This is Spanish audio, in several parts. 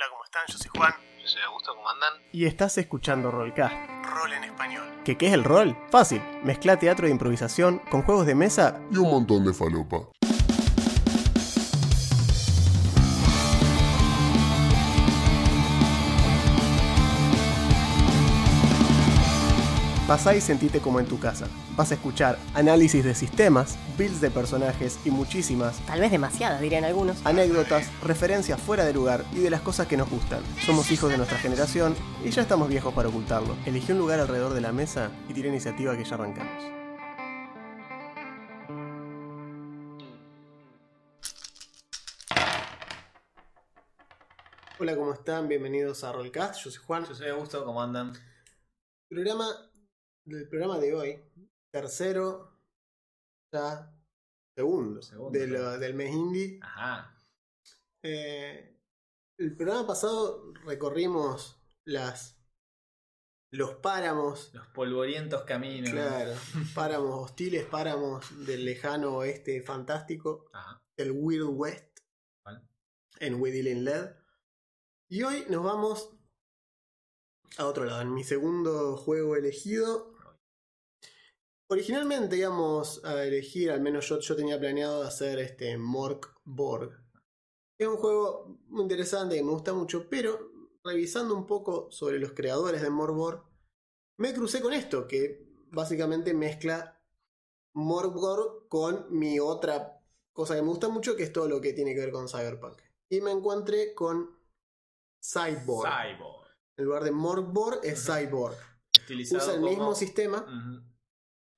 Hola, ¿cómo están? Yo soy Juan. Yo soy Augusto, ¿cómo andan? Y estás escuchando Rollcast. Rol en español. ¿Qué, ¿Qué es el rol? Fácil. Mezcla teatro de improvisación con juegos de mesa y un montón de falopa. Pasá y sentite como en tu casa. Vas a escuchar análisis de sistemas, builds de personajes y muchísimas, Tal vez demasiadas, dirían algunos. anécdotas, referencias fuera de lugar y de las cosas que nos gustan. Somos hijos de nuestra generación y ya estamos viejos para ocultarlo. Elegí un lugar alrededor de la mesa y tira iniciativa que ya arrancamos. Hola, ¿cómo están? Bienvenidos a Rollcast. Yo soy Juan. Yo soy Augusto, ¿cómo andan? Programa del programa de hoy, tercero, ya segundo, Segundo, de lo- claro. del mes indie. Ajá. Eh, el programa pasado recorrimos las los páramos, Los polvorientos caminos. claro, páramos hostiles, páramos del lejano oeste fantástico, Ajá. el Wild West, ¿Cuál? en Whittling Led. Y hoy nos vamos a otro lado, en mi segundo juego elegido. Originalmente íbamos a elegir, al menos yo, yo tenía planeado hacer este Mork Borg. Es un juego muy interesante que me gusta mucho, pero revisando un poco sobre los creadores de Mork Borg, me crucé con esto, que básicamente mezcla Mork Borg con mi otra cosa que me gusta mucho, que es todo lo que tiene que ver con Cyberpunk. Y me encontré con Cyborg. Cyborg. En lugar de Morkborg es Ujú. Cyborg. Usa el como- mismo sistema.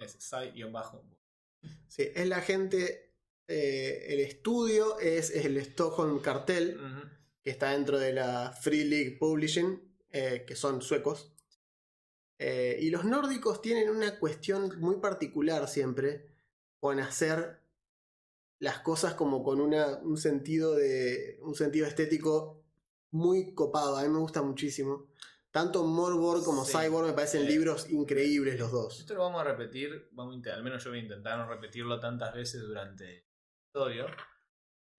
Es Cy-bajo. Sí, es la gente. eh, el estudio es, es el Stockholm Cartel, que está dentro de la Free League Publishing, eh, que son suecos. Eh, y los nórdicos tienen una cuestión muy particular siempre con hacer las cosas como con una, un sentido de. un sentido estético muy copado. A mí me gusta muchísimo. Tanto Morborg como Sí. Cyborg me parecen libros increíbles los dos. Esto lo vamos a repetir, vamos a al menos yo voy a intentar no repetirlo tantas veces durante el episodio.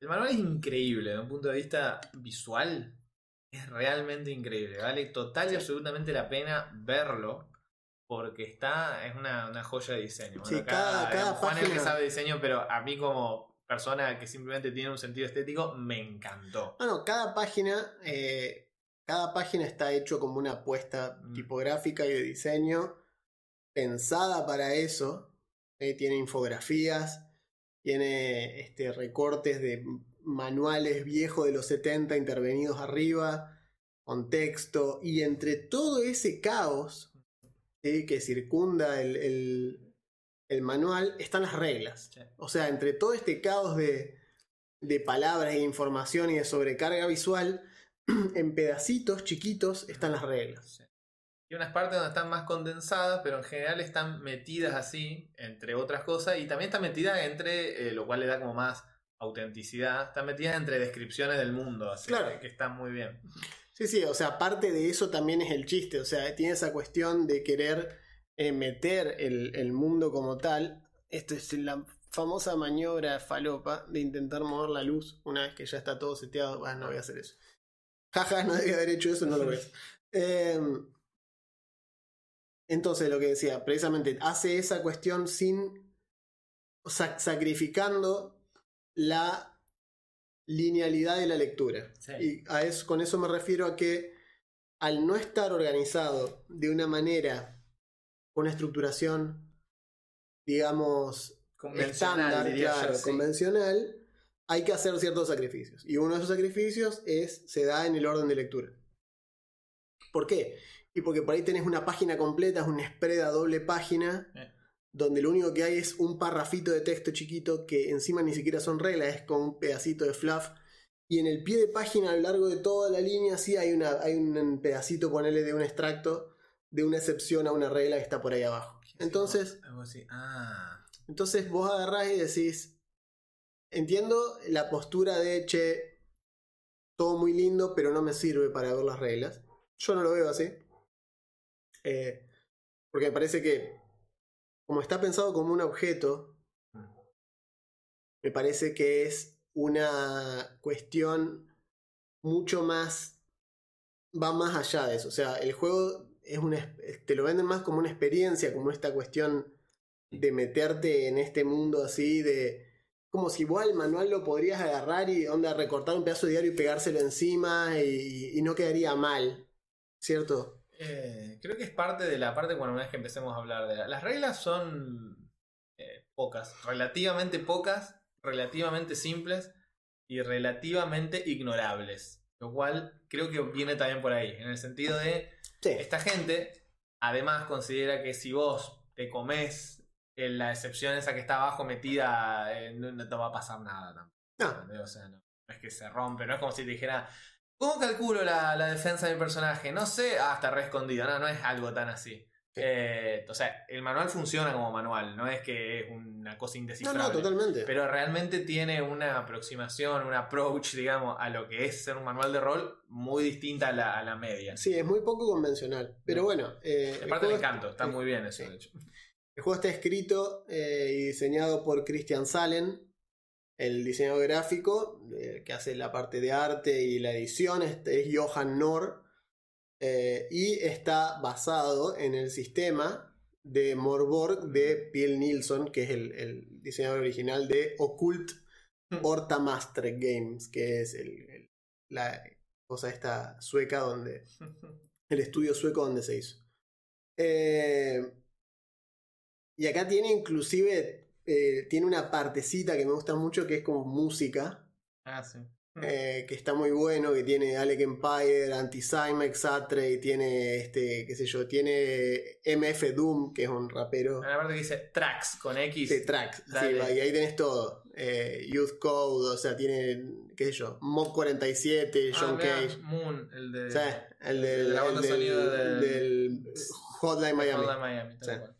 El manual es increíble, desde un punto de vista visual, es realmente increíble, vale total y absolutamente la pena verlo, porque está, es una, una joya de diseño. Bueno, Sí, acá, cada- cada Juan es el que página- sabe diseño, pero a mí como persona que simplemente tiene un sentido estético, me encantó. No, no, cada página, eh, cada página está hecho como una apuesta Mm. tipográfica y de diseño pensada para eso. eh, tiene infografías, tiene este, recortes de manuales viejos de los 70 intervenidos arriba, con texto, y entre todo ese caos ¿sí? que circunda el, el- el manual están las reglas. Sí. O sea, entre todo este caos de, de palabras e información y de sobrecarga visual, en pedacitos chiquitos están las reglas. Sí. Y unas partes donde están más condensadas, pero en general están metidas así, entre otras cosas, y también están metidas entre, eh, lo cual le da como más autenticidad, están metidas entre descripciones del mundo, así Claro. que están muy bien. Sí, sí, o sea, parte de eso también es el chiste, o sea, tiene esa cuestión de querer eh, meter el, el mundo como tal. Esto es la famosa maniobra falopa de intentar mover la luz una vez que ya está todo seteado. No voy a hacer eso. Jaja, no debía haber hecho eso, no lo ves. entonces, lo que decía, precisamente hace esa cuestión sin. sa- sacrificando la linealidad de la lectura. Sí. Y a eso, con eso me refiero a que al no estar organizado de una manera, con una estructuración, digamos, estándar, yo, sí. convencional, hay que hacer ciertos sacrificios. Y uno de esos sacrificios es, se da en el orden de lectura. ¿Por qué? Y porque por ahí tenés una página completa, es una spread a doble página, Eh. donde lo único que hay es un parrafito de texto chiquito que encima ni siquiera son reglas, es con un pedacito de fluff. Y en el pie de página, a lo largo de toda la línea, sí hay, una, hay un pedacito, ponele, de un extracto de una excepción a una regla que está por ahí abajo. Entonces. Ah, entonces vos agarrás y decís, entiendo la postura de, che, todo muy lindo, pero no me sirve para ver las reglas. Yo no lo veo así. Eh, porque me parece que, como está pensado como un objeto, me parece que es una cuestión mucho más va más allá de eso. O sea, el juego es una, te lo venden más como una experiencia, como esta cuestión de meterte en este mundo así, de como si igual el manual lo podrías agarrar y onda recortar un pedazo de diario y pegárselo encima y, y no quedaría mal, ¿cierto? Eh, creo que es parte de la parte cuando una vez que empecemos a hablar de la- las reglas son eh, pocas, relativamente pocas, relativamente simples y relativamente ignorables. Lo cual creo que viene también por ahí, en el sentido de Sí, esta gente además considera que si vos te comes la excepción esa que está abajo metida, eh, no, no te va a pasar nada tampoco. No. O sea, no, no es que se rompe, no es como si te dijera, ¿cómo calculo la, la defensa de mi personaje? No sé, ah, está re escondido, no, no es algo tan así. Eh, o sea, el manual funciona como manual, no es que es una cosa no, indescifrable. no, totalmente. Pero realmente tiene una aproximación, un approach, digamos, a lo que es ser un manual de rol muy distinta a la, a la media. Sí, es muy poco convencional. Pero No. bueno, eh, Aparte es- encanto, está muy bien eso, sí. de hecho. El juego está escrito eh, y diseñado por Christian Salen, el diseñador gráfico, eh, que hace la parte de arte y la edición, este es Johan Nor, eh, y está basado en el sistema de Morborg de Piel Nilsson, que es el, el diseñador original de Occult Hortamaster Games, que es el- el- la cosa esta sueca donde el estudio sueco donde se hizo. Eh, y acá tiene inclusive, eh, tiene una partecita que me gusta mucho que es como música, Ah, sí. eh, que está muy bueno, que tiene Alec Empire, Anti-Cymex, Atre, y tiene este, qué sé yo, tiene MF Doom, que es un rapero La parte que dice tracks con X. de tracks, sí, y ahí tenés todo. Eh, Youth Code, o sea, tiene, qué sé yo, Mob 47, Ah, John Cage. Moon, el de, sea, el el del, de la banda el del- sonido del- del Hotline Miami. Hotline Miami, tal Sí. cual.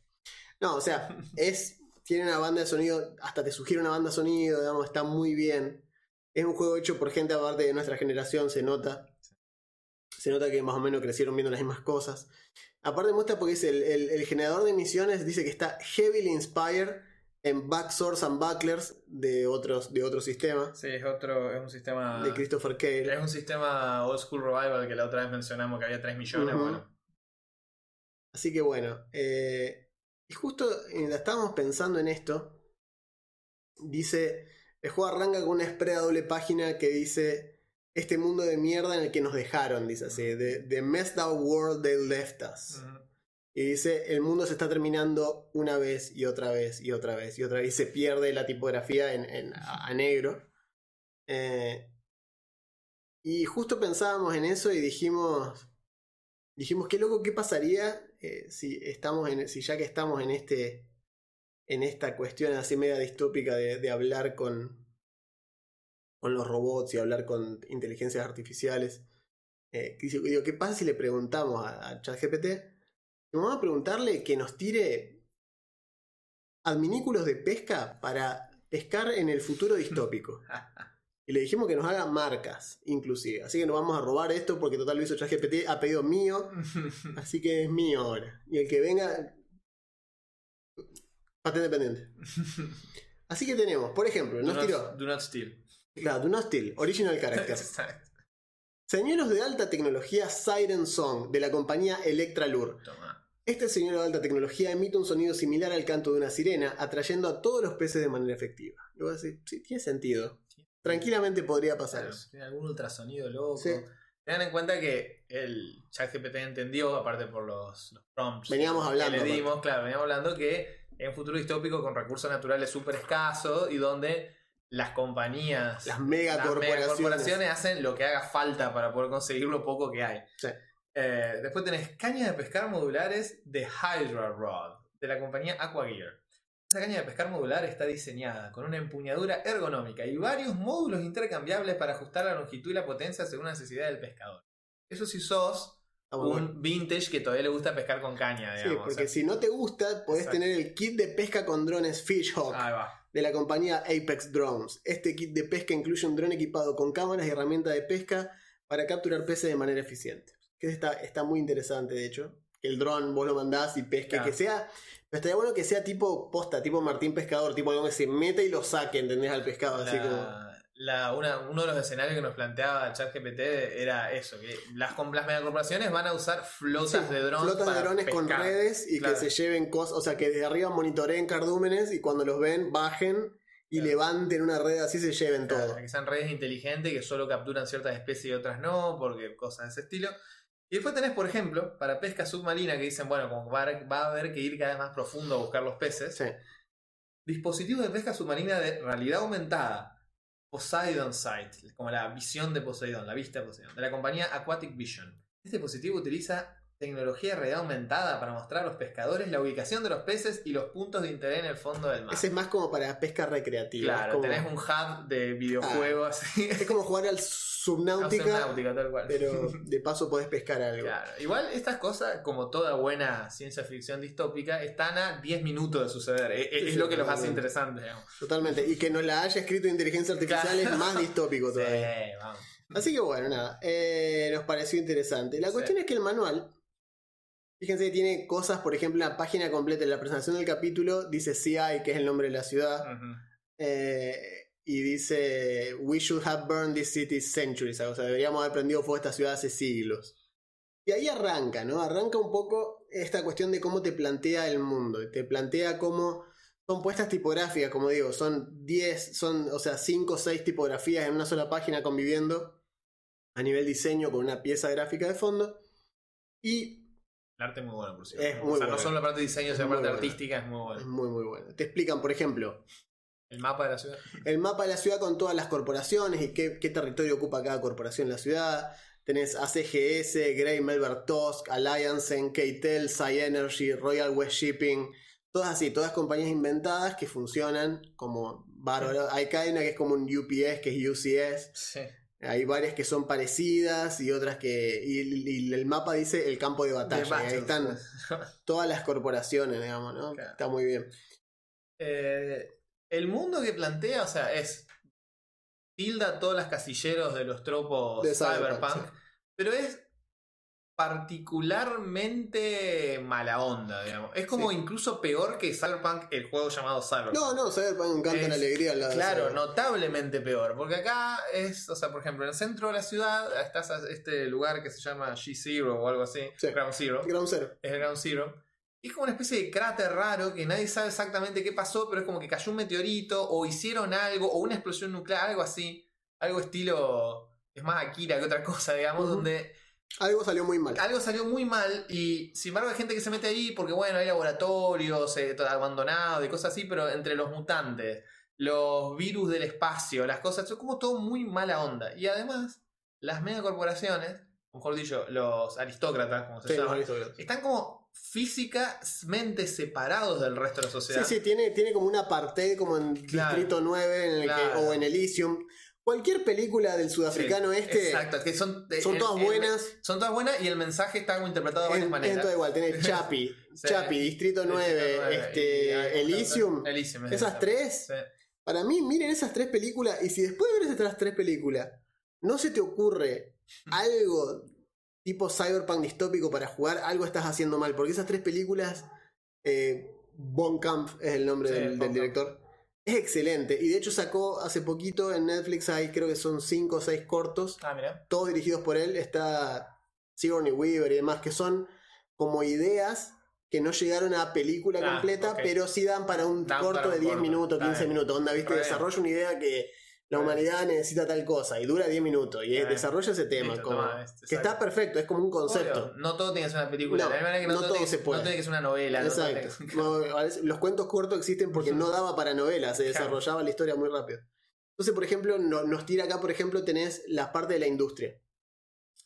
No, o sea, es. Tiene una banda de sonido, hasta te sugiere una banda de sonido, digamos, está muy bien. Es un juego hecho por gente aparte de nuestra generación, se nota. Se nota que más o menos crecieron viendo las mismas cosas. Aparte me gusta porque es el, el- el generador de misiones, dice que está heavily inspired en Backswords and Bucklers de otros, de otros sistemas. Sí, es otro, es un sistema. De Christopher Cale. Es un sistema old school revival que la otra vez mencionamos que había 3 millones. Bueno, Así que bueno, eh, y justo mientras estábamos pensando en esto, dice, el juego arranca con una spray a doble página que dice, este mundo de mierda en el que nos dejaron, dice así, the, the messed up world they left us. Y dice, el mundo se está terminando una vez y otra vez y otra vez y otra vez. Y se pierde la tipografía en, en- a, a negro. Eh, y justo pensábamos en eso y dijimos, dijimos, qué loco, qué pasaría eh, si estamos en, si ya que estamos en este, en esta cuestión así media distópica de, de hablar con, con los robots y hablar con inteligencias artificiales. Eh, digo, ¿qué pasa si le preguntamos a, a ChatGPT? Vamos a preguntarle que nos tire adminículos de pesca para pescar en el futuro distópico. Y le dijimos que nos haga marcas, inclusive. Así que nos vamos a robar esto porque total lo hizo ChatGPT a pedido mío. Así que es mío ahora. Y el que venga. Patente pendiente. Así que tenemos, por ejemplo, do, nos not, tiró. do not steal. Claro, Do Not Steal, Original Character. Exacto. Señuelos de alta tecnología Siren Song, de la compañía Electra Lure. Toma. Este señuelo de alta tecnología emite un sonido similar al canto de una sirena, atrayendo a todos los peces de manera efectiva. Y vos decís, sí, tiene sentido. Tranquilamente podría pasar Claro, eso. Tiene algún ultrasonido loco. Sí. Tengan en cuenta que el ChatGPT entendió, aparte por los, los prompts Veníamos hablando, que le aparte. dimos, claro, veníamos hablando que en un futuro distópico con recursos naturales súper escasos y donde las compañías, Las megacorporaciones. megacorporaciones hacen lo que haga falta para poder conseguir lo poco que hay. Sí. Eh, después tenés cañas de pescar modulares de Hydra Rod, de la compañía Aquagear. Esa caña de pescar modular está diseñada con una empuñadura ergonómica y varios módulos intercambiables para ajustar la longitud y la potencia según la necesidad del pescador. Eso si sos Está muy bueno. un vintage que todavía le gusta pescar con caña, Sí, digamos. porque o sea, si no te gusta, podés Exacto. tener el kit de pesca con drones Fishhawk de la compañía Apex Drones. Este kit de pesca incluye un dron equipado con cámaras y herramientas de pesca para capturar peces de manera eficiente. Que está, está muy interesante, de hecho. Que el dron vos lo mandás y pesque, Claro. que sea. Pero estaría bueno que sea tipo posta, tipo Martín Pescador, tipo algo que se meta y lo saque, ¿entendés? Al pescado. Así como. La, una- uno de los escenarios que nos planteaba ChatGPT era eso, que las, las megacorporaciones van a usar flotas Sí, de drones. flotas de drones con redes y Claro. que se lleven cosas, o sea, que desde arriba monitoreen cardúmenes y cuando los ven bajen y Claro. levanten una red así se lleven Claro, todo. que sean redes inteligentes que solo capturan ciertas especies y otras no, porque cosas de ese estilo. Y después tenés, por ejemplo, para pesca submarina que dicen, bueno, como va a, va a haber que ir cada vez más profundo a buscar los peces. Sí. Dispositivos de pesca submarina de realidad aumentada. Poseidon Sight, como la visión de Poseidon, la vista de Poseidon, de la compañía Aquatic Vision. Este dispositivo utiliza tecnología de realidad aumentada para mostrar a los pescadores la ubicación de los peces y los puntos de interés en el fondo del mar. Ese es más como para pesca recreativa. claro, como, tenés un hub de videojuegos así. es como jugar al subnáutica, Náutica, tal cual. pero de paso podés pescar algo. Claro. Igual estas cosas, como toda buena ciencia ficción distópica, están a 10 minutos de suceder. E- e- Sí, Es, sí, lo que los hace interesantes, digamos. Totalmente. Y que nos la haya escrito inteligencia artificial Claro. es más distópico Sí, todavía. vamos. Así que bueno, nada. eh, nos pareció interesante. La cuestión es que el manual. Fíjense que tiene cosas, por ejemplo, la página completa de la presentación del capítulo dice CI, que es el nombre de la ciudad. Ujú. eh, y dice We should have burned this city centuries. O sea, deberíamos haber prendido fuego a esta ciudad hace siglos. Y ahí arranca, ¿no? Arranca un poco esta cuestión de cómo te plantea el mundo. Te plantea cómo son puestas tipográficas, como digo, son 10, son, o sea, 5 o 6 tipografías en una sola página conviviendo a nivel diseño con una pieza gráfica de fondo. Y El arte es muy bueno, por cierto. Es o muy sea, bueno. no solo la parte de diseño, Es sino la parte bueno. artística es muy es buena. muy, muy bueno. Te explican, por ejemplo, El mapa de la ciudad. el mapa de la ciudad con todas las corporaciones y qué, qué territorio ocupa cada corporación en la ciudad. Tenés ACGS, Grey Melber Tusk, Alliance, KTEL, Psy Energy, Royal West Shipping. Todas así, todas compañías inventadas que funcionan como bárbaro. Hay cadena que es como un UPS, que es UCS. Sí. Hay varias que son parecidas y otras que. Y, y el mapa dice el campo de batalla. De ahí están todas las corporaciones, digamos, ¿no? Claro. Está muy bien. Eh, el mundo que plantea, o sea, es. Tilda todos los casilleros de los tropos De Cyberpunk, cyberpunk, sí. pero es particularmente mala onda, digamos. Es como Sí. incluso peor que Cyberpunk, el juego llamado Cyberpunk. No, no, Cyberpunk encanta la alegría. de Claro, notablemente peor. Porque acá es, o sea, por ejemplo, en el centro de la ciudad estás a este lugar que se llama G-Zero o algo así, Sí. Ground Zero. Ground Zero. Es el Ground Zero. Es como una especie de cráter raro que nadie sabe exactamente qué pasó, pero es como que cayó un meteorito o hicieron algo o una explosión nuclear, algo así. Algo estilo. Es más Akira que otra cosa, digamos, donde Algo salió muy mal. algo salió muy mal y sin embargo hay gente que se mete ahí porque bueno, hay laboratorios eh, todo abandonado y cosas así, pero entre los mutantes, los virus del espacio, las cosas, es como todo muy mala onda. Y además, las megacorporaciones, mejor dicho, los aristócratas, como se Sí, aristócratas. están como físicamente separados del resto de la Sí, sociedad. sí, tiene, tiene como una apartheid como en Claro. Distrito 9 en el que- o en Elysium. Cualquier película del sudafricano Sí, este Exacto, que son, son el- todas el- buenas. son todas buenas y el mensaje está interpretado de varias En, maneras. todo igual, tenés Chapi, Sí. Chapi, Distrito 9, Distrito nueve, y- este, ah, Elysium. Elysium, es Esas esa. tres, Sí. para mí, miren esas tres películas y si después de ver esas tres películas no se te ocurre algo tipo cyberpunk distópico para jugar, algo estás haciendo mal, porque esas tres películas, eh, Von Kampf es el nombre Sí, del, director, es excelente y de hecho sacó hace poquito en Netflix, hay creo que son cinco o seis cortos Ah, mira. todos dirigidos por él, está Sigourney Weaver y demás, que son como ideas que no llegaron a película Ah, completa, pero sí dan para un Dan corto para un de 10 corto, minutos, está 15 bien. minutos. Onda, viste, bien. desarrolla una idea que la humanidad necesita tal cosa y dura 10 minutos y bien. desarrolla ese tema. Listo, como- toma, este, que está perfecto, es como un concepto. Obvio, no todo tiene que ser una película. No, de la misma manera que no, no todo, todo tiene, se puede. no tiene que ser una novela. Exacto. No, los cuentos cortos existen porque no daba para novelas, se Claro. desarrollaba la historia muy rápido. Entonces, por ejemplo, no- nos tira acá, por ejemplo, tenés la parte de la industria.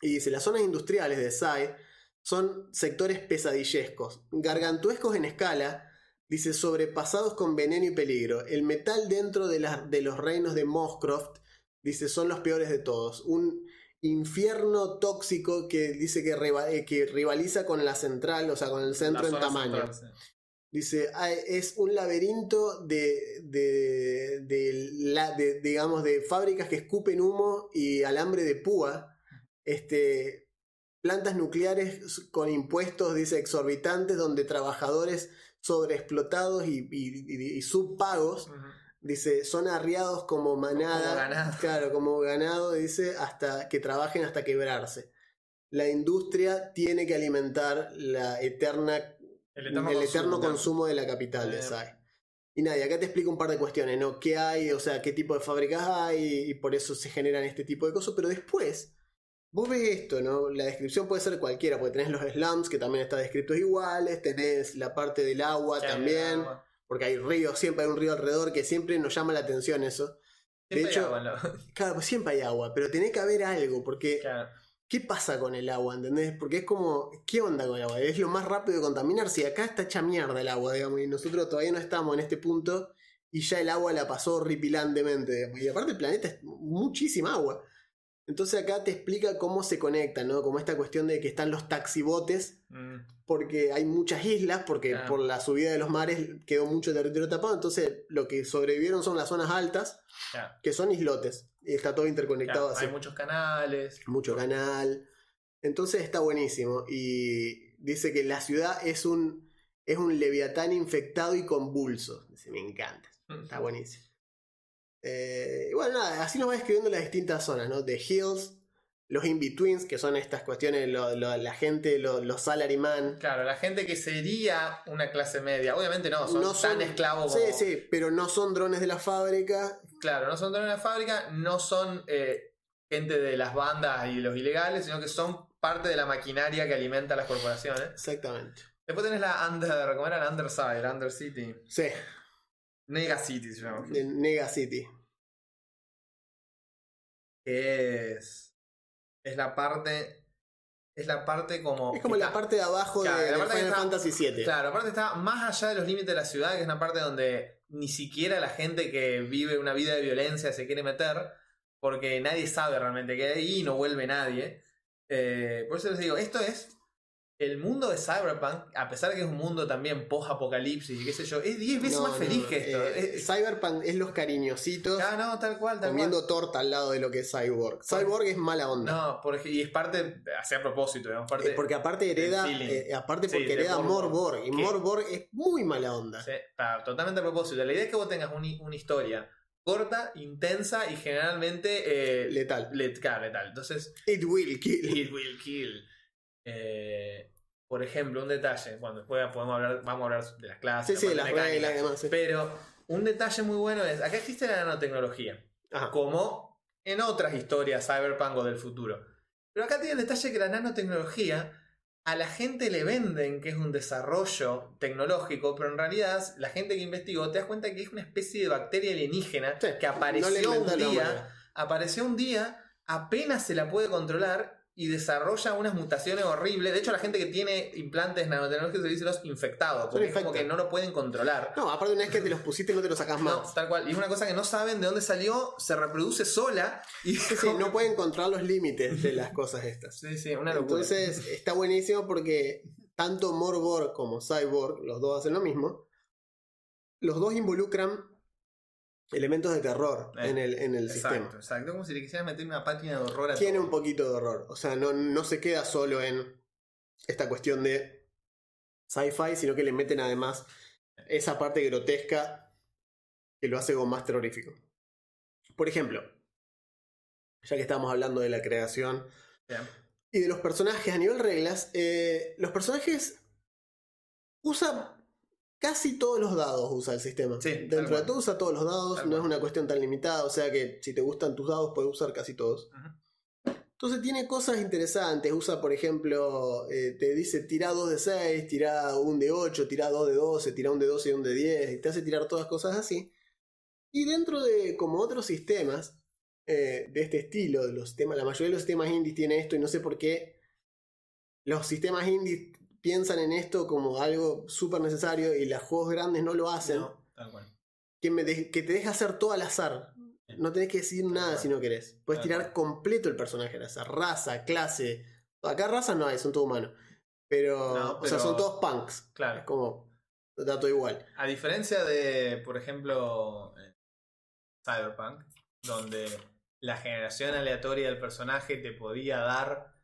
Y dice, las zonas industriales de SAI son sectores pesadillescos, gargantuescos en escala, dice, sobrepasados con veneno y peligro. El metal dentro de, de los reinos de Moscroft, dice, son los peores de todos. Un infierno tóxico que dice que, eh, que rivaliza con la central, o sea, con el centro en tamaño. central, sí. Dice, "Ah, es un laberinto de, de, de la- de- digamos, de fábricas que escupen humo y alambre de púa. Este, plantas nucleares con impuestos, dice, exorbitantes, donde trabajadores sobreexplotados y, y, y- y subpagos. Dice, son arriados como manada. Como ganado. Claro, como ganado, dice, hasta que trabajen hasta quebrarse. La industria tiene que alimentar la eterna, El el eterno, consumo, consumo de la capital de. SAI. Y nada, y acá te explico un par de cuestiones, ¿no? ¿Qué hay? O sea, qué tipo de fábricas hay y por eso se generan este tipo de cosas. Pero después, vos ves esto, ¿no? La descripción puede ser cualquiera, porque tenés los slums que también están descritos iguales, tenés la parte del agua también, agua. porque hay ríos, siempre hay un río alrededor que siempre nos llama la atención eso. Siempre hay hecho- agua la- Claro, pues siempre hay agua, pero tenés que haber algo, porque Claro. ¿qué pasa con el agua? ¿Entendés? Porque es como, ¿qué onda con el agua? Es lo más rápido de contaminar. Si acá está hecha mierda el agua, digamos, y nosotros todavía no estamos en este punto y ya el agua la pasó horripilantemente, digamos. Y aparte el planeta es muchísima agua. Entonces acá te explica cómo se conectan, ¿no? Como esta cuestión de que están los taxibotes, Mm, porque hay muchas islas, porque por la subida de los mares quedó mucho territorio tapado, entonces lo que sobrevivieron son las zonas altas, que son islotes, y está todo interconectado así Hay muchos canales. mucho canal. Entonces está buenísimo. Y dice que la ciudad es un, es un leviatán infectado y convulso. Dice, me encanta. Está buenísimo. Eh, y bueno, nada, así nos va describiendo las distintas zonas, ¿no? The Hills, los in-betweens, que son estas cuestiones, lo- lo- la gente, lo- los salaryman. Claro, la gente que sería una clase media. Obviamente no, son No tan esclavos como. Sí, sí, pero no son drones de la fábrica. Claro, no son dueños de la fábrica, no son eh, gente de las bandas y los ilegales, sino que son parte de la maquinaria que alimenta a las corporaciones. Exactamente. Después tenés la Under, ¿cómo era? La Underside, la Undercity. Sí, Nega City se llama. de Nega City. Que es. Es la parte. Es la parte como. Es como que la está- parte de abajo Claro, de, la de parte que Final está- Fantasy VII. Claro, aparte está más allá de los límites de la ciudad, que es una parte donde ni siquiera la gente que vive una vida de violencia se quiere meter, porque nadie sabe realmente qué hay ahí y no vuelve nadie. Eh, por eso les digo, esto es el mundo de Cyberpunk, a pesar de que es un mundo también post-apocalipsis y qué sé yo, es 10 veces No, más no, feliz que esto. eh, Es- Cyberpunk es los cariñositos ah, no, tal cual, tal comiendo torta al lado de lo que es Cyborg. Cyborg es mala onda. No, por ej- y es parte, hace a propósito, digamos, parte... Eh, porque aparte hereda, eh, aparte Sí, porque de hereda Morborg. Y. Morborg es muy mala onda. Sí, está totalmente a propósito. La idea es que vos tengas un- una historia corta, intensa y generalmente eh, Letal. let- claro, letal. Entonces, It will kill. it will kill. Por ejemplo, un detalle, cuando después podemos hablar, vamos a hablar de las Sí, clases, sí, la las y mecánica. demás. sí. Pero un detalle muy bueno es, acá existe la nanotecnología, Ajá. como en otras historias cyberpunk o del futuro. Pero acá tiene el detalle que la nanotecnología a la gente le venden que es un desarrollo tecnológico, pero en realidad la gente que investigó te das cuenta que es una especie de bacteria alienígena Sí, que apareció un día, apareció un día, apenas se la puede controlar y desarrolla unas mutaciones horribles. De hecho, la gente que tiene implantes nanotecnológicos se dice los infectados, porque es como que no lo pueden controlar. No, aparte una vez que te los pusiste no te los sacas No, más. tal cual. Y es una cosa que no saben de dónde salió, se reproduce sola y Sí, sí, no pueden controlar los límites de las cosas estas. Sí, sí, una locura. Entonces está buenísimo porque tanto Morborg como Cyborg, los dos hacen lo mismo. Los dos involucran elementos de terror Eh, en el, en el exacto, sistema. exacto. Como si le quisieras meter una página de horror a Tiene todo. un poquito de horror. O sea, no, no se queda solo en esta cuestión de sci-fi, sino que le meten además esa parte grotesca que lo hace como más terrorífico. Por ejemplo, ya que estamos hablando de la creación y de los personajes a nivel reglas, eh, los personajes usa casi todos los dados usa el sistema. Sí, Dentro de todo usa todos los dados, no es una cuestión tan limitada, o sea que si te gustan tus dados puedes usar casi todos. Ujú. Entonces tiene cosas interesantes, usa por ejemplo, eh, te dice tira 2 de 6, tira un de 8, tira 2 de 12, tira un de 12 y un de 10, y te hace tirar todas cosas así. Y dentro de como otros sistemas eh, de este estilo, de los sistemas, la mayoría de los sistemas indies tiene esto y no sé por qué los sistemas indies piensan en esto como algo súper necesario y los juegos grandes no lo hacen, No, tal cual. que, me de- que te deja hacer todo al azar. No tenés que decidir nada si no querés. Puedes tirar completo el personaje al azar, raza, clase. Acá raza no hay, son todos humanos. Pero, No, o sea, pero- son todos punks. Claro. Es como, da todo igual. A diferencia de, por ejemplo, eh, Cyberpunk, donde la generación aleatoria del personaje te podía dar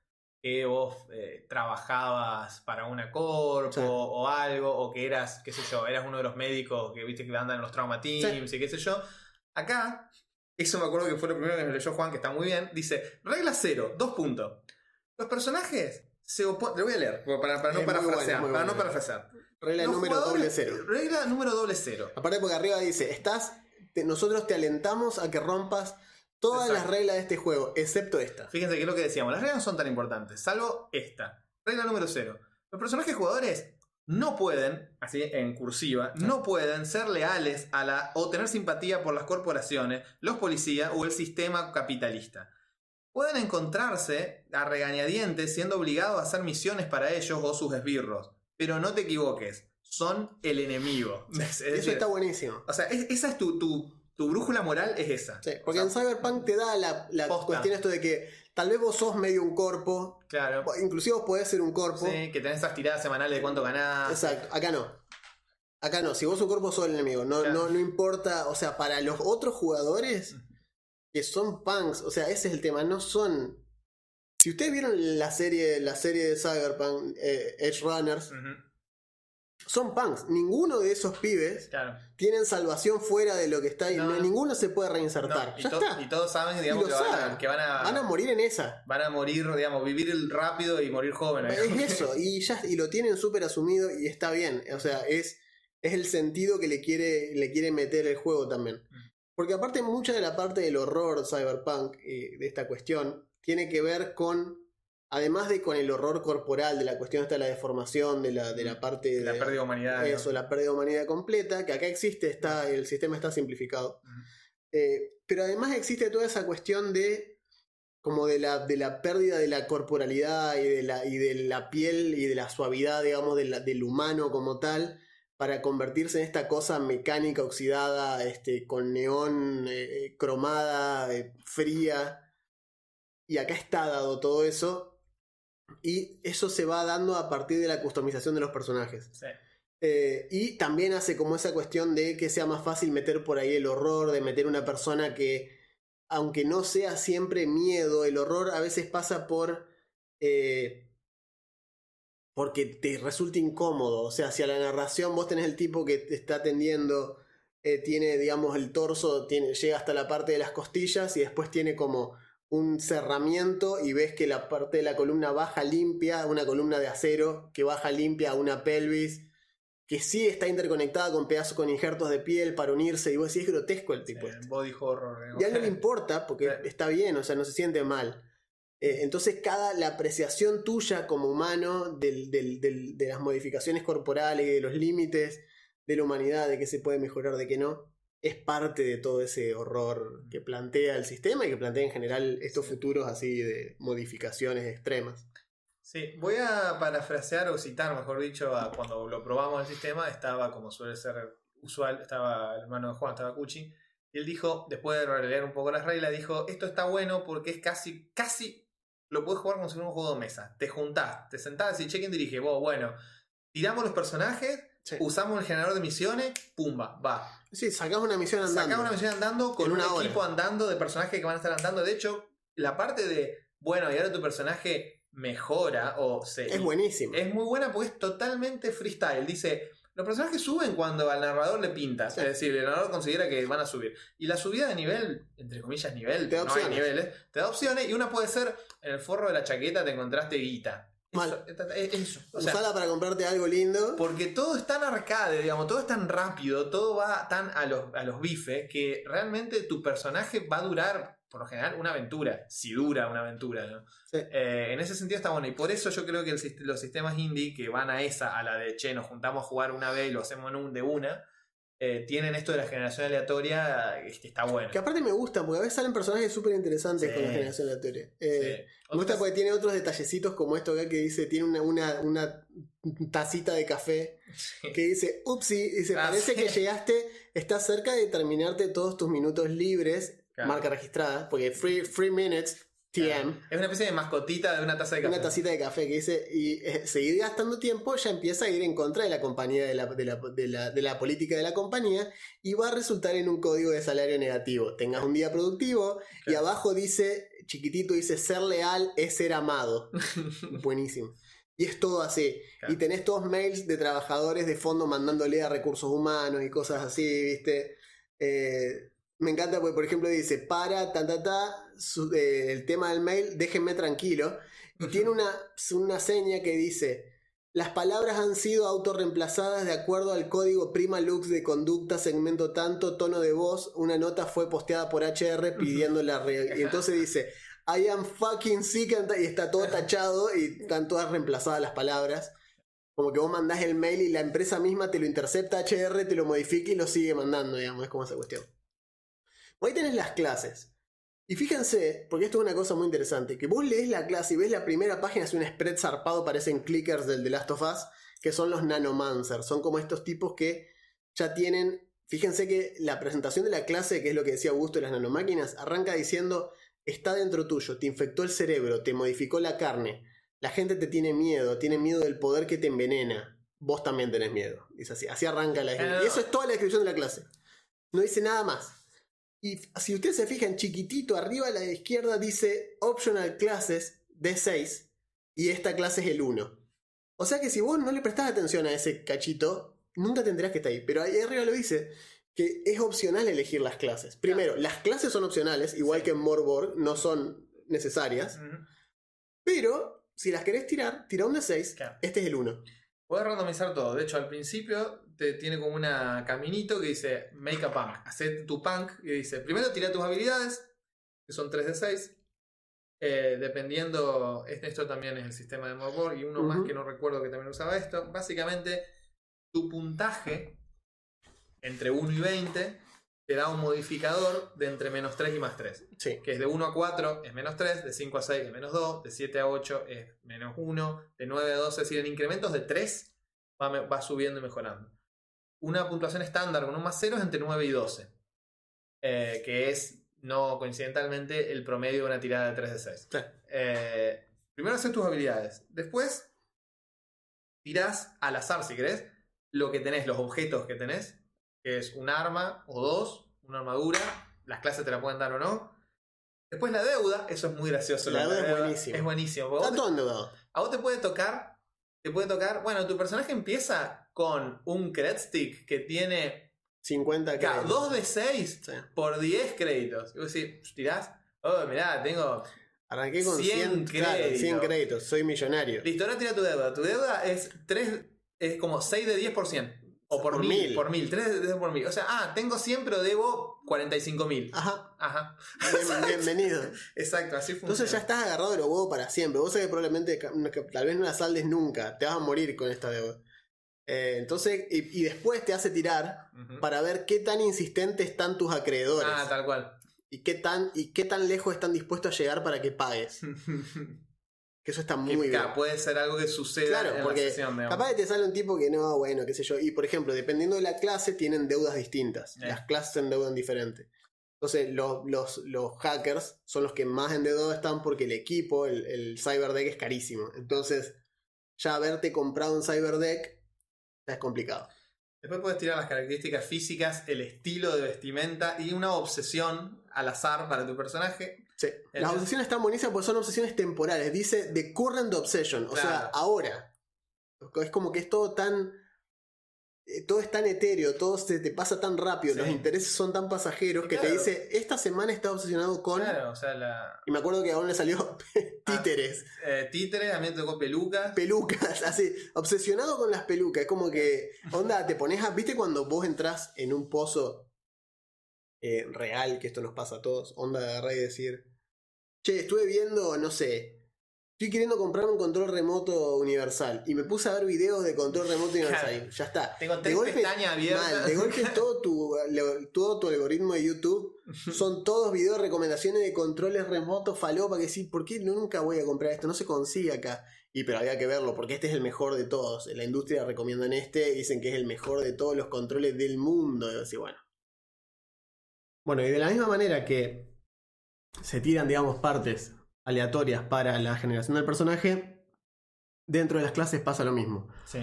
que vos eh, trabajabas para una corpo Sí. o algo, o que eras, qué sé yo, eras uno de los médicos que viste que andan en los trauma teams y qué sé yo. Acá, eso me acuerdo que fue lo primero que me leyó Juan, que está muy bien. Dice, regla cero, dos puntos. Los personajes se oponen. Le voy a leer, para, para no bueno, parafrasear. para bueno. no parafrasear. Regla Los número doble cero. Regla número doble cero. Aparte porque arriba dice, estás, te- nosotros te alentamos a que rompas todas Exacto. las reglas de este juego, excepto esta. Fíjense que es lo que decíamos, las reglas no son tan importantes, salvo esta. Regla número cero. Los personajes jugadores no pueden, así en cursiva, no pueden ser leales a la o tener simpatía por las corporaciones, los policías o el sistema capitalista. Pueden encontrarse a regañadientes siendo obligados a hacer misiones para ellos o sus esbirros. Pero no te equivoques, son el enemigo. Es Eso decir, está buenísimo. o sea, es- esa es tu, tu, tu brújula moral, es esa. Sí, porque O sea, en Cyberpunk te da la, la cuestión esto de que tal vez vos sos medio un corpo, Claro. inclusive vos podés ser un corpo. Sí, que tenés esas tiradas semanales de cuánto ganás. Exacto, acá no. Acá no, si vos un cuerpo sos el enemigo, no, Claro. no, no importa, o sea, para los otros jugadores que son punks, o sea, ese es el tema, no son... Si ustedes vieron la serie, la serie de Cyberpunk, eh, Edge Runners, Ujú, son punks. Ninguno de esos pibes Claro. tienen salvación fuera de lo que está ahí. No, No, no. ninguno se puede reinsertar. No, y, ya to- está. y todos saben, digamos, que van, a, que van a- Van a morir en esa. van a morir, digamos, vivir rápido y morir joven. Es eso, y ya y lo tienen súper asumido y está bien. O sea, es, es el sentido que le quiere, le quiere meter el juego también. Porque aparte mucha de la parte del horror cyberpunk eh, de esta cuestión tiene que ver con, además de con el horror corporal, de la cuestión de la deformación, de la, de la parte de La pérdida de humanidad. eso, la pérdida de humanidad completa, que acá existe, está, el sistema está simplificado. Eh, pero además existe toda esa cuestión de como de la, de la pérdida de la corporalidad y de la, y de la piel y de la suavidad, digamos, de la- del humano como tal, para convertirse en esta cosa mecánica oxidada, este, con neón eh, cromada, eh, fría. Y acá está dado todo eso. Y eso se va dando a partir de la customización de los personajes. Sí. Eh, y también hace como esa cuestión de que sea más fácil meter por ahí el horror, de meter una persona que, aunque no sea siempre miedo, el horror a veces pasa por... eh, porque te resulta incómodo. O sea, si a la narración vos tenés el tipo que te está atendiendo, eh, tiene, digamos, el torso, tiene, llega hasta la parte de las costillas y después tiene como un cerramiento y ves que la parte de la columna baja limpia, una columna de acero que baja limpia a una pelvis que sí está interconectada con pedazos con injertos de piel para unirse y vos decís es grotesco el tipo Eh, este. body horror. digamos. Y a él no le importa porque Sí. está bien, o sea, no se siente mal. Eh, entonces, cada la apreciación tuya como humano del- del- del- de las modificaciones corporales y de los límites de la humanidad, de que se puede mejorar, de que no, es parte de todo ese horror que plantea el sistema y que plantea en general estos futuros así de modificaciones extremas. Sí, voy a parafrasear o citar, mejor dicho, a cuando lo probamos el sistema, estaba, como suele ser usual, estaba el hermano de Juan, estaba Cuchi, y él dijo, después de releer un poco las reglas, dijo, esto está bueno porque es casi, casi, lo puedes jugar como si fuera un juego de mesa. Te juntás, te sentás y check-in dirige, vos, bueno, tiramos los personajes, Sí. usamos el generador de misiones, pumba, va. Sí, sacás una misión andando. Sacamos una misión andando con En un hora. equipo andando de personajes que van a estar andando. De hecho, la parte de, bueno, y ahora tu personaje mejora o se... Es buenísimo. Es muy buena porque es totalmente freestyle. Dice, los personajes suben cuando al narrador le pinta. Sí. Es decir, el narrador considera que van a subir. Y la subida de nivel, entre comillas nivel, Te da no hay opciones. niveles, te da opciones y una puede ser, en el forro de la chaqueta te encontraste guita. Mal. Eso, es- es eso. O sea, Usala para comprarte algo lindo. porque todo es tan arcade, digamos, todo es tan rápido, todo va tan a los, a los bifes que realmente tu personaje va a durar, por lo general, una aventura. Si dura una aventura, ¿no? Sí. Eh, en ese sentido está bueno. Y por eso yo creo que el los sistemas indie que van a esa, a la de che, nos juntamos a jugar una vez y lo hacemos en un de una, eh, tienen esto de la generación aleatoria que está bueno. Que aparte me gusta, porque a veces salen personajes súper interesantes Sí. con la generación aleatoria. Eh, Sí. Me gusta porque tiene otros detallecitos como esto acá que dice, tiene una, una, una tacita de café que dice, upsi, dice, Ah, parece que llegaste, estás cerca de terminarte todos tus minutos libres, Claro. marca registrada, porque free, free minutes, TM. Es una especie de mascotita de una taza de café. Una tacita de café que dice, y eh, seguir gastando tiempo ya empieza a ir en contra de la compañía, de la, de, la, de, la, de la política de la compañía, y va a resultar en un código de salario negativo. Tengas un día productivo, y abajo dice, chiquitito dice ser leal es ser amado. Buenísimo. Y es todo así. Claro. Y tenés todos mails de trabajadores de fondo mandándole a recursos humanos y cosas así, ¿viste? Eh, me encanta porque, por ejemplo, dice, para, ta, ta, ta, su- eh, el tema del mail, déjenme tranquilo. Y tiene una, una seña que dice, las palabras han sido autorreemplazadas de acuerdo al código Prima Lux de conducta, segmento tanto, tono de voz. Una nota fue posteada por HR pidiendo la... re- Y entonces dice, I am fucking sick and... Y está todo tachado y están todas reemplazadas las palabras. Como que vos mandás el mail y la empresa misma te lo intercepta HR, te lo modifica y lo sigue mandando, digamos, es como esa cuestión. Ahí tenés las clases. Y fíjense, porque esto es una cosa muy interesante, que vos lees la clase y ves la primera página, es un spread zarpado, parecen clickers del The Last of Us, que son los nanomancers. Son como estos tipos que ya tienen... Fíjense que la presentación de la clase, que es lo que decía Augusto de las nanomáquinas, arranca diciendo, está dentro tuyo, te infectó el cerebro, te modificó la carne, la gente te tiene miedo, tiene miedo del poder que te envenena, vos también tenés miedo. Dice así, así arranca la descripción. Y eso es toda la descripción de la clase. No dice nada más. Y si ustedes se fijan, chiquitito, arriba a la izquierda dice Optional Classes D6 y esta clase es el 1. O sea que si vos no le prestás atención a ese cachito, nunca tendrás que estar ahí. Pero ahí arriba lo dice que es opcional elegir las clases. Primero, las clases son opcionales, igual que en Morborg, no son necesarias. Pero si las querés tirar, tira un D6. Claro. Este es el 1. Puedes randomizar todo. De hecho, al principio te tiene como un caminito que dice Make a punk. Hacé tu punk y dice: primero tira tus habilidades, que son 3 de 6. Eh, dependiendo, esto también es el sistema de Morborg y uno Ujú. más que no recuerdo que también usaba esto. Básicamente, tu puntaje entre 1 y 20 te da un modificador de entre menos 3 y más 3 Sí. que es de 1 a 4 es menos 3, de 5 a 6 es menos 2, de 7 a 8 es menos 1, de 9 a 12, es decir, en incrementos de 3 va, va subiendo y mejorando. Una puntuación estándar con un más 0 es entre 9 y 12, eh, que es no coincidentalmente el promedio de una tirada de 3 de 6. Sí. Eh, primero haces tus habilidades, después tirás al azar si querés lo que tenés, los objetos que tenés, que es un arma o dos, una armadura, las clases te la pueden dar o no. Después la deuda, eso es muy gracioso. La deuda es buenísimo. Es buenísimo. Está todo endeudado. te- a vos te puede tocar, te puede tocar, bueno, tu personaje empieza con un cred stick que tiene 50 claro, créditos. 2 de 6 Sí. por 10 créditos. Y vos decís, tirás, oh, mirá, tengo Arranqué con 100 100, claro, 100 créditos. créditos. Soy millonario. Listo, ahora tira tu deuda. Tu deuda es 3, es como 6 de 10%. O por, Por mil, mil. Por mil, 3 de 10 por mil. O sea, ah, tengo 100 pero debo 45 mil. Ajá. Ajá. Bien- bienvenido. Exacto, así funciona. Entonces ya estás agarrado de los huevos para siempre. Vos sabés que probablemente que tal vez no la saldes nunca. Te vas a morir con esta deuda. Eh, entonces, y, y después te hace tirar para ver qué tan insistentes están tus acreedores. Ah, tal cual. y, qué tan, y qué tan lejos están dispuestos a llegar para que pagues. Que eso está muy Que, bien. puede ser algo que suceda Claro, en porque la sesión. Capaz que te sale un tipo que no, bueno, qué sé yo. Y por ejemplo, dependiendo de la clase, tienen deudas distintas. Eh. Las clases se endeudan diferente. Entonces, los, los, los hackers son los que más endeudados están porque el equipo, el, el Cyberdeck es carísimo. Entonces, ya haberte comprado un Cyberdeck es complicado. Después puedes tirar las características físicas, el estilo de vestimenta y una obsesión al azar para tu personaje. Sí. Las obsesiones están buenísimas porque son obsesiones temporales. Dice The Current Obsession. O sea, ahora. Es como que es todo tan. Eh, Todo es tan etéreo, todo se te pasa tan rápido, Sí. los intereses son tan pasajeros que te dice, esta semana está obsesionado con... Claro, o sea, la Y me acuerdo que aún le salió títeres, eh, títere, a mí me tocó pelucas. pelucas, así, obsesionado con las pelucas. Es como que, onda, te pones a... ¿Viste cuando vos entras en un pozo eh, real, que esto nos pasa a todos? Onda de agarrar y decir, che, estuve viendo, no sé, estoy queriendo comprar un control remoto universal. Y me puse a ver videos de control remoto universal. Claro. Y ya está. Tengo De tres golpe, pestañas abiertas. mal, de golpe todo tu, lo- todo tu algoritmo de YouTube son todos videos de recomendaciones de controles remotos falopa que sí, ¿por qué nunca voy a comprar esto? No se consigue acá. Y pero había que verlo, porque este es el mejor de todos. La industria recomiendan este, dicen que es el mejor de todos los controles del mundo. Y así, bueno. Bueno, y de la misma manera que se tiran, digamos, partes aleatorias para la generación del personaje, dentro de las clases pasa lo mismo. Sí.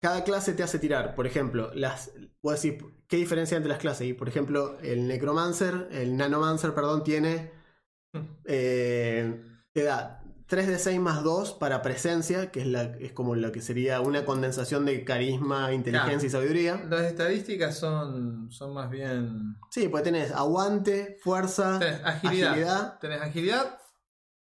Cada clase te hace tirar, por ejemplo, las. Voy a decir, ¿qué diferencia entre las clases? Y por ejemplo, el Necromancer, el Nanomancer, perdón, tiene Eh, te da 3 de 6 más 2 para presencia, que es, la, es como lo que sería una condensación de carisma, inteligencia y sabiduría. Las estadísticas son, son más bien. Sí, pues tenés aguante, fuerza, Tenés agilidad. agilidad. Tenés agilidad,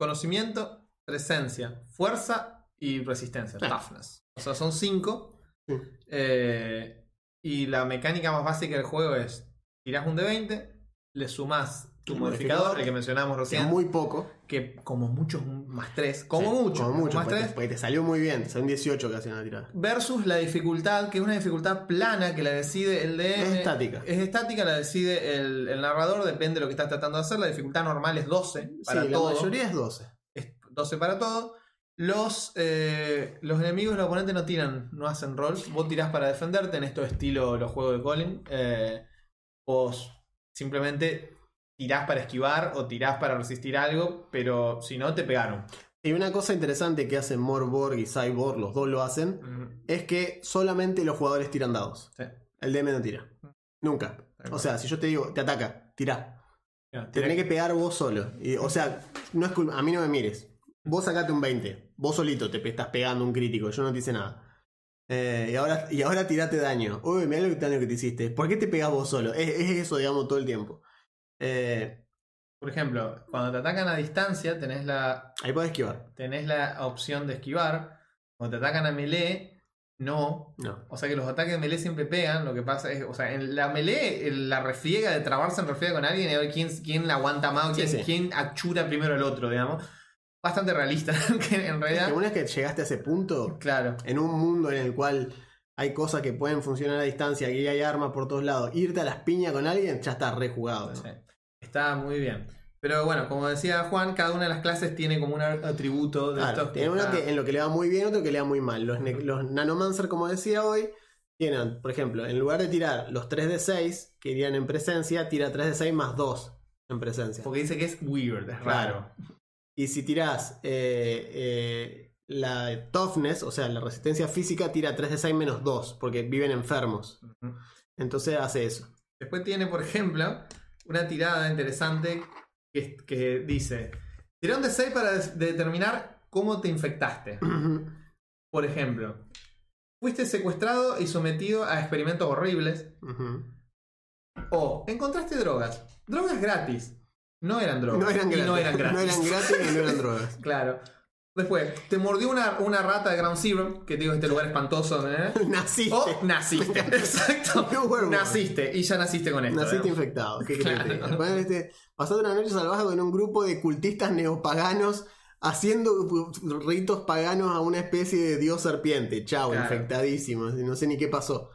conocimiento, presencia, fuerza y resistencia, Claro. toughness. O sea, son cinco. Sí. Eh, y la mecánica más básica del juego es: tirás un de 20, le sumás tu modificador, el que mencionábamos Que recién, muy poco. que como mucho es un más 3, como Sí, mucho, Como mucho, más porque, 3, porque te salió muy bien. Son 18 que hacen la tirada. versus la dificultad, que es una dificultad plana que la decide el DM. Es estática. Es estática, la decide el, el narrador, depende de lo que estás tratando de hacer. La dificultad normal es 12 para sí, todo. la mayoría es 12. Es 12 para todo. Los, eh, los enemigos, los oponentes no tiran, no hacen rolls. Vos tirás para defenderte en esto estilo los juegos de Colin. Eh, vos simplemente tirás para esquivar o tirás para resistir algo, pero si no, te pegaron. Y una cosa interesante que hacen Morborg y Cyborg, los dos lo hacen, es que solamente los jugadores tiran dados. sí. El DM no tira. Nunca. O sea, si yo te digo, te ataca, tirá. Te tenés que pegar vos solo. Y, o sea, no es a mí no me mires. Vos sacate un 20. Vos solito te estás pegando un crítico. Yo no te hice nada. Eh, y, ahora, y ahora tirate daño. Uy, mirá lo que daño que te hiciste. ¿Por qué te pegás vos solo? Es, es eso, digamos, todo el tiempo. Eh, Por ejemplo, cuando te atacan a distancia, tenés la, ahí podés esquivar. tenés la opción de esquivar. Cuando te atacan a melee, no. No. O sea que los ataques de melee siempre pegan. Lo que pasa es, o sea, en la melee, en la refriega de trabarse en refriega con alguien y a ver quién, quién la aguanta más Sí, quién, sí. quién achura primero al otro, digamos. Bastante realista, que en Es realidad. que una vez que llegaste a ese punto, Claro. en un mundo en el cual hay cosas que pueden funcionar a distancia y hay armas por todos lados, irte a las piñas con alguien ya está rejugado. ¿no? Sí, Está muy bien. Pero bueno, como decía Juan, cada una de las clases tiene como un atributo de Claro, estos. tiene uno está- que en lo que le va muy bien, otro que le va muy mal. Los, los Nanomancer, como decía hoy, tienen, por ejemplo, en lugar de tirar los 3 de 6 que irían en presencia, tira 3 de 6 más 2 en presencia. Porque dice que es weird, es raro. Y si tirás eh, eh, la toughness, o sea, la resistencia física, tira 3 de 6 menos 2, porque viven enfermos. Entonces hace eso. Después tiene, por ejemplo, una tirada interesante que, que dice: Tirón de 6 para determinar cómo te infectaste. Por ejemplo, fuiste secuestrado y sometido a experimentos horribles. O encontraste drogas. Drogas gratis. No eran drogas. No eran y gratis. no eran gratis. No eran gratis y no eran drogas. Claro. Después, te mordió una, una rata de Ground Zero, que te digo este lugar espantoso, ¿eh? Naciste. O naciste. Exacto. Naciste. Y ya naciste con esto. Naciste ¿eh? infectado. ¿Qué? Claro. Bueno, este, pasaste una noche salvaje con un grupo de cultistas neopaganos haciendo ritos paganos a una especie de dios serpiente. Chao, Claro. infectadísimos. No sé ni qué pasó.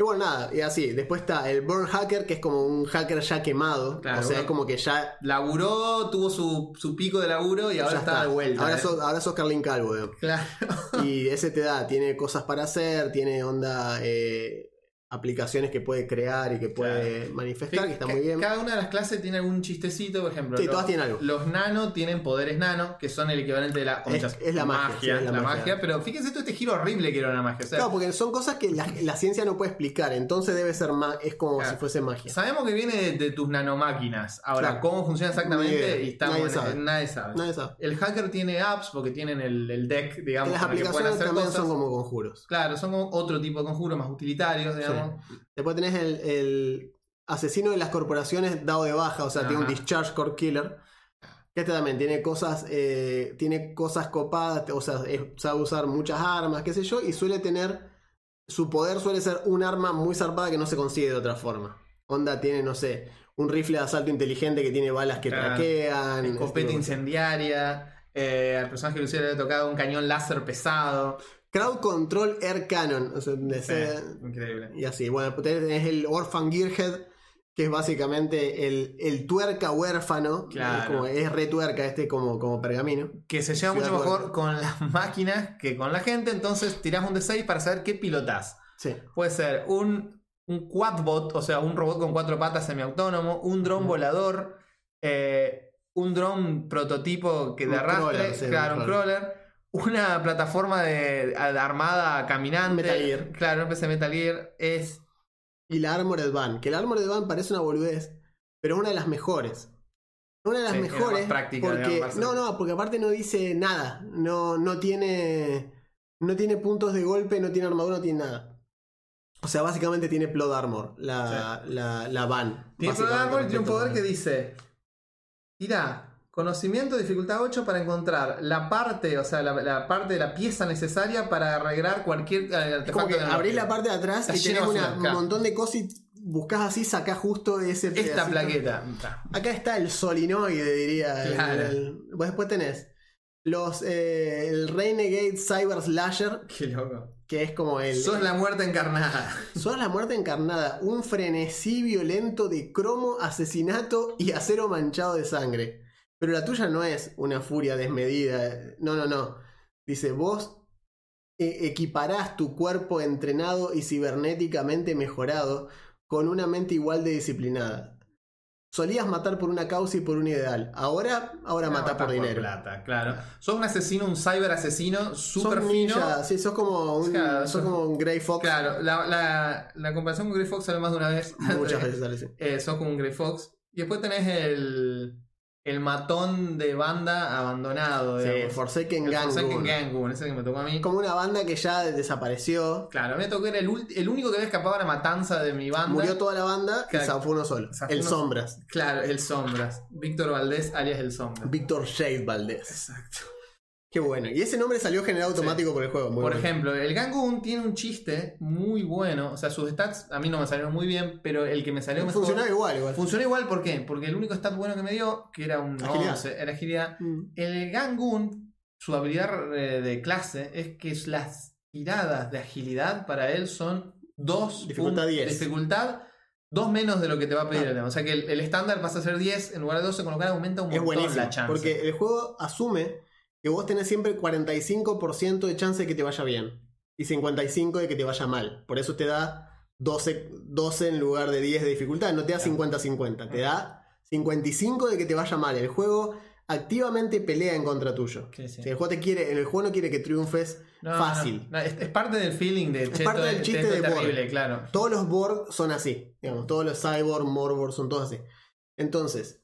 Y bueno, nada, y así. Después está el Burn Hacker, que es como un hacker ya quemado. Claro, o sea, bueno. es como que ya, Laburó, tuvo su, su pico de laburo y ahora ya está, de vuelta. Ahora ¿eh? sos, ahora sos Carlin Calvo. Claro. Y ese te da, tiene cosas para hacer, tiene onda, eh, aplicaciones que puede crear y que puede manifestar, que está muy bien. Cada una de las clases tiene algún chistecito, por ejemplo. Sí, los, todas tienen algo. Los nano tienen poderes nano, que son el equivalente de la es la magia, sí, es la la magia. magia. Pero fíjense todo este giro horrible que era una magia. O sea, Claro, porque son cosas que la, la ciencia no puede explicar, entonces debe ser ma- es como Claro. si fuese magia. Sabemos que viene de, de tus nanomáquinas. Ahora, Claro. cómo funciona exactamente y estamos Nadie sabe. nadie sabe. Nadie sabe. El hacker tiene apps porque tienen el, el deck, digamos, las el que pueden aplicaciones hacer también cosas. son como conjuros. Claro, son como otro tipo de conjuros más utilitarios, digamos. Después tenés el, el asesino de las corporaciones dado de baja, o sea, tiene un discharge core killer. Que este también tiene cosas, eh, tiene cosas copadas, o sea, sabe usar muchas armas, qué sé yo, y suele tener, su poder suele ser un arma muy zarpada que no se consigue de otra forma. Onda tiene, no sé, un rifle de asalto inteligente que tiene balas que Claro. traquean. tipo Escopeta cosas. incendiaria. eh, al personaje que le había tocado un cañón láser pesado. Crowd Control Air Cannon. O sea, de ser- increíble. y así. Bueno, después tenés el Orphan Gearhead, que es básicamente el, el tuerca huérfano. Claro. Es, como, es retuerca este como, como pergamino. Que se lleva Ciudad mucho mejor Tuerca. con las máquinas que con la gente. Entonces tirás un D6 para saber qué pilotás. Sí. Puede ser un, un quadbot, o sea, un robot con cuatro patas semiautónomo, un dron volador, eh, un dron prototipo que de arrastre, crawler, sí, claro, un un crawler, una plataforma de, armada caminante, Metal Gear. claro, un PC Metal Gear, es Y la Armored Van. Que la Armored Van parece una boludez, pero es una de las mejores. Es Una de las Sí, más mejores. práctica, porque, digamos, más no, no, porque aparte no dice nada. No, no tiene. No tiene puntos de golpe, no tiene armadura, no tiene nada. O sea, básicamente tiene plot armor, la, la, la van. Tiene básicamente, Armor y tiene un poder que dice: Tira conocimiento, dificultad 8 para encontrar la parte, o sea, la, la parte de la pieza necesaria para arreglar cualquier eh, Es como artefacto. que abrís la parte de atrás y tenés un montón de cosas y buscás así, sacás justo ese Esta pedacito. plaqueta. Ta. Acá está el solinoide, diría. Claro. el- después tenés los, eh, el Renegade Cyber Slasher, Qué loco. que es como el. Sos la muerte encarnada. Sos la muerte encarnada, un frenesí violento de cromo, asesinato y acero manchado de sangre. Pero la tuya no es una furia desmedida. No, no, no. Dice, vos eh, equiparás tu cuerpo entrenado y cibernéticamente mejorado con una mente igual de disciplinada. Solías matar por una causa y por un ideal. Ahora, ahora matás por dinero. plata, claro. Sos un asesino, un cyber asesino, súper fino. sí, sos como un, Claro, sos sos- como un Grey Fox. Claro, la, la, la comparación con Grey Fox sale más de una vez. Muchas veces sale así. Eh, sos como un Grey Fox. Y después tenés el, el matón de banda abandonado. Sí, digamos. Forsaken el Gang. Forsaken Gangun, ese que me tocó a mí. Como una banda que ya desapareció. Claro, me tocó, era el, el único que había escapado a la matanza de mi banda. Murió toda la banda y Claro. zafó uno solo. Zafó El uno- Sombras. Claro, el Sombras. Víctor Valdés, alias el Sombras. Víctor Shade Valdés. Exacto. Qué bueno. Y ese nombre salió generado automático por el juego. muy Por bueno. ejemplo, el Gangun tiene un chiste muy bueno. O sea, sus stats a mí no me salieron muy bien, pero el que me salió mejor. Funcionaba igual, igual. Funcionó igual, ¿por qué? Porque el único stat bueno que me dio, que era un Agilidad. 11, era agilidad. Mm. El Gangun, su habilidad eh, de clase es que las tiradas de agilidad para él son 2 Dificultad 10. Dificultad 2 menos de lo que te va a pedir Ah. O sea que el, estándar pasa a ser 10 en lugar de 12, con lo cual aumenta un Es montón buenísimo. la chance. Porque el juego asume que vos tenés siempre 45% de chance de que te vaya bien. Y 55% de que te vaya mal. Por eso te da 12, 12 en lugar de 10 de dificultad. No te da 50-50. Te da 55 de que te vaya mal. El juego activamente pelea en contra tuyo. Sí, sí. Si el juego te quiere, el juego no quiere que triunfes No, no, fácil. no, es, es parte del feeling de Es parte del chiste de terrible, Borg. claro. Todos los Borg son así. Digamos, todos los Cyborg, Morborg son todos así. Entonces,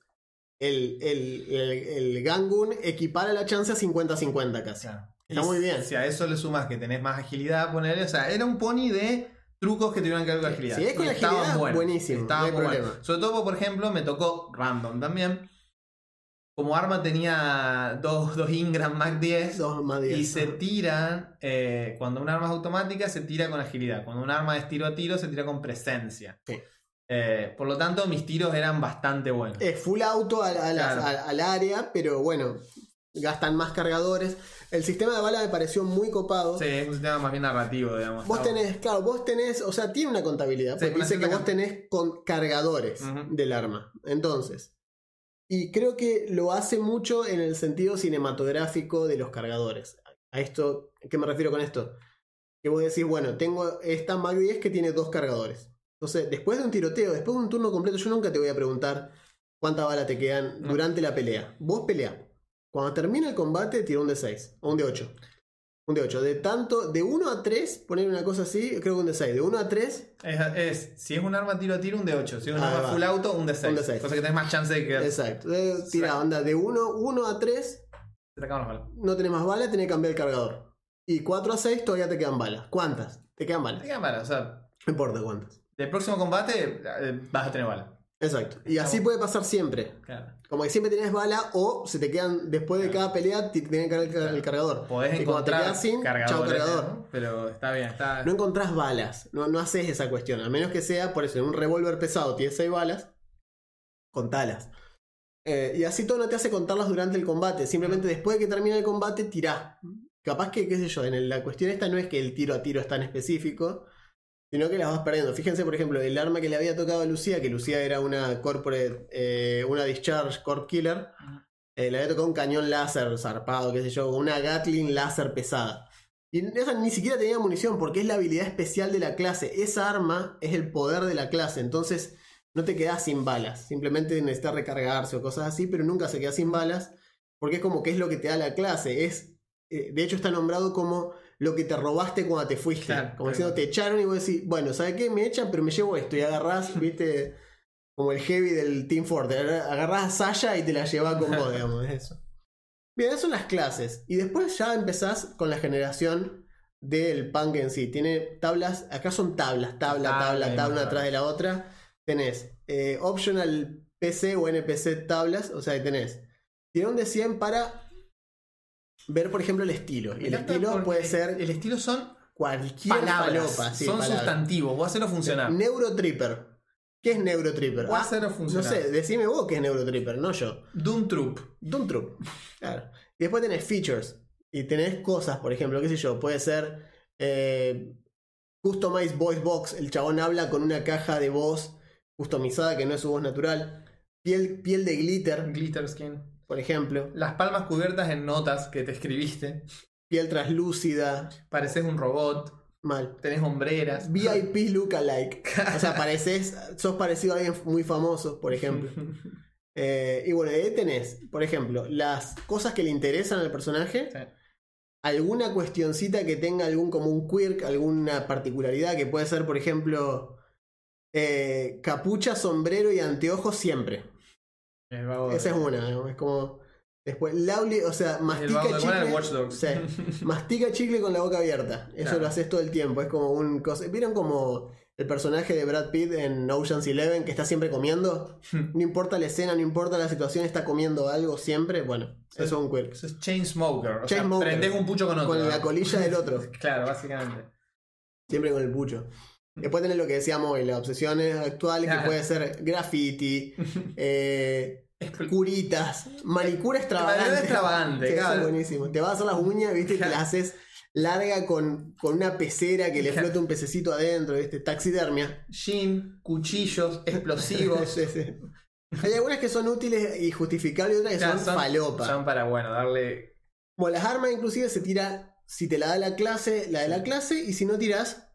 el, el, el, el Gangun equipara la chance a 50-50 casi. Claro. Está Y muy bien. Si a eso le sumas que tenés más agilidad, ponerle, o sea, era un pony de trucos que tuvieran que ver con agilidad. si es con Y agilidad, estaban buenos, buenísimo, estaban no hay buenos. Sobre todo, por ejemplo, me tocó random también. Como arma tenía dos, dos Ingram Mac 10 Dos más 10. y se tiran, eh, cuando un arma es automática, se tira con agilidad. Cuando un arma es tiro a tiro, se tira con presencia. Sí. Eh, por lo tanto, mis tiros eran bastante buenos. Es full auto Claro. al área, pero bueno, gastan más cargadores. El sistema de bala me pareció muy copado. Sí, es un sistema más bien narrativo, digamos. Vos tenés, claro, vos tenés, o sea, tiene una contabilidad, Sí, porque dice que vos tenés con cargadores del arma. Entonces, y creo que lo hace mucho en el sentido cinematográfico de los cargadores. A esto, ¿qué me refiero con esto? Que vos decís, bueno, tengo esta Mac 10 que tiene dos cargadores. Entonces, después de un tiroteo, después de un turno completo, yo nunca te voy a preguntar cuántas balas te quedan No. durante la pelea. Vos pelea. Cuando termina el combate, tira un de 6 o un de 8. Un de 8. De tanto, de 1 a 3, poner una cosa así, creo que un de 6. De 1 a 3, Es, es- si es un arma tiro a tiro, un de 8. Si es un arma va. full auto, un de 6. Un de seis. Cosa que tenés más chance de que exacto. De- tira, onda, de 1, 1 a 3, te te balas. no tenés más balas, tenés que cambiar el cargador. Y 4 a 6 todavía te quedan balas. ¿Cuántas? Te quedan Te balas. quedan balas. O sea, No importa cuántas. Del próximo combate eh, vas a tener balas. Exacto. Y así puede pasar siempre. Claro. Como que siempre tenés bala o se te quedan, después de cada pelea, te tienen que cargar el, cargador. Podés Y cuando te encontrar quedas sin, chao cargadores, cargador. ¿no? Pero está bien, está. No encontrás balas, no, no haces esa cuestión. A menos que sea, por eso, en un revólver pesado tiene 6 balas, contalas. Eh, y así todo no te hace contarlas durante el combate. Simplemente después de que termina el combate, tirás. Capaz que, qué sé yo, en el- la cuestión esta no es que el tiro a tiro es tan específico, sino que las vas perdiendo. Fíjense, por ejemplo, el arma que le había tocado a Lucía, que Lucía era una corporate, eh, una discharge corp killer, eh, le había tocado un cañón láser zarpado, qué sé yo, una Gatling láser pesada. Y esa ni siquiera tenía munición porque es la habilidad especial de la clase. Esa arma es el poder de la clase. Entonces no te quedas sin balas. Simplemente necesitas recargarse o cosas así, pero nunca se queda sin balas. Porque es como que es lo que te da la clase. Es, eh, de hecho está nombrado como lo que te robaste cuando te fuiste. Claro, como diciendo, te echaron y vos decís, bueno, ¿sabes qué? Me echan, pero me llevo esto. Y agarrás, viste, como el heavy del Team Fortress. Agarrás a Sasha y te la llevas con vos, digamos, es eso. Bien, esas son las clases. Y después ya empezás con la generación del punk en sí. Tiene tablas, acá son tablas, tabla, Tabla tabla, atrás de la otra. Tenés eh, optional PC o NPC tablas, o sea, tenés tirón de 100 para ver, por ejemplo, el estilo. Y el estilo puede ser El estilo son cualquier palabras. falopa. sí, son palabras. sustantivos. Vos hacerlo funcionar. Neurotripper. ¿Qué es Neurotripper? Vos Ah, hacerlo no funcionar. sé, decime vos qué es Neurotripper, no yo. Doom Troop. Doom Troop. Claro. Y después tenés features. Y tenés cosas, por ejemplo, qué sé yo, puede ser eh, Customized Voice Box. El chabón habla con una caja de voz customizada que no es su voz natural. Piel, piel de glitter, Glitter Skin. Por ejemplo. Las palmas cubiertas en notas que te escribiste. Piel translúcida. Pareces un robot. Mal. Tenés hombreras. VIP lookalike. O sea, pareces, sos parecido a alguien muy famoso, por ejemplo. Eh, y bueno, ahí tenés, por ejemplo, las cosas que le interesan al personaje. Sí. Alguna cuestioncita que tenga algún como un quirk, alguna particularidad que puede ser, por ejemplo, eh, capucha, sombrero y anteojos siempre. El vago Esa es una, ¿no? es como. Después, Lauli, o sea, mastica vago de chicle. Bueno, el Watch Dogs. Sí. Mastica chicle con la boca abierta. Eso Claro. lo haces todo el tiempo. Es como un. cosa- ¿Vieron como el personaje de Brad Pitt en Ocean's Eleven que está siempre comiendo? No importa la escena, no importa la situación, está comiendo algo siempre. Bueno, eso es un quirk. Eso es chain smoker. O sea, Chainsmoker. prendés un pucho con otro. Con la colilla del otro. Claro, básicamente. Siempre con el pucho. Después tenés lo que decíamos hoy, las obsesiones actuales, que Claro. puede ser graffiti, eh, curitas, manicura extravagante. Extravagante, Sí, eso claro. es buenísimo. Te vas a hacer las uñas, viste, y te las haces larga con, con una pecera que le Claro. flota un pececito adentro, viste, taxidermia. Jean, cuchillos, explosivos. Sí, sí. Hay algunas que son útiles y justificables y otras que Claro, son, falopa. Son para, bueno, darle. Bueno, las armas inclusive se tira, si te la da la clase, la de la clase, y si no tiras,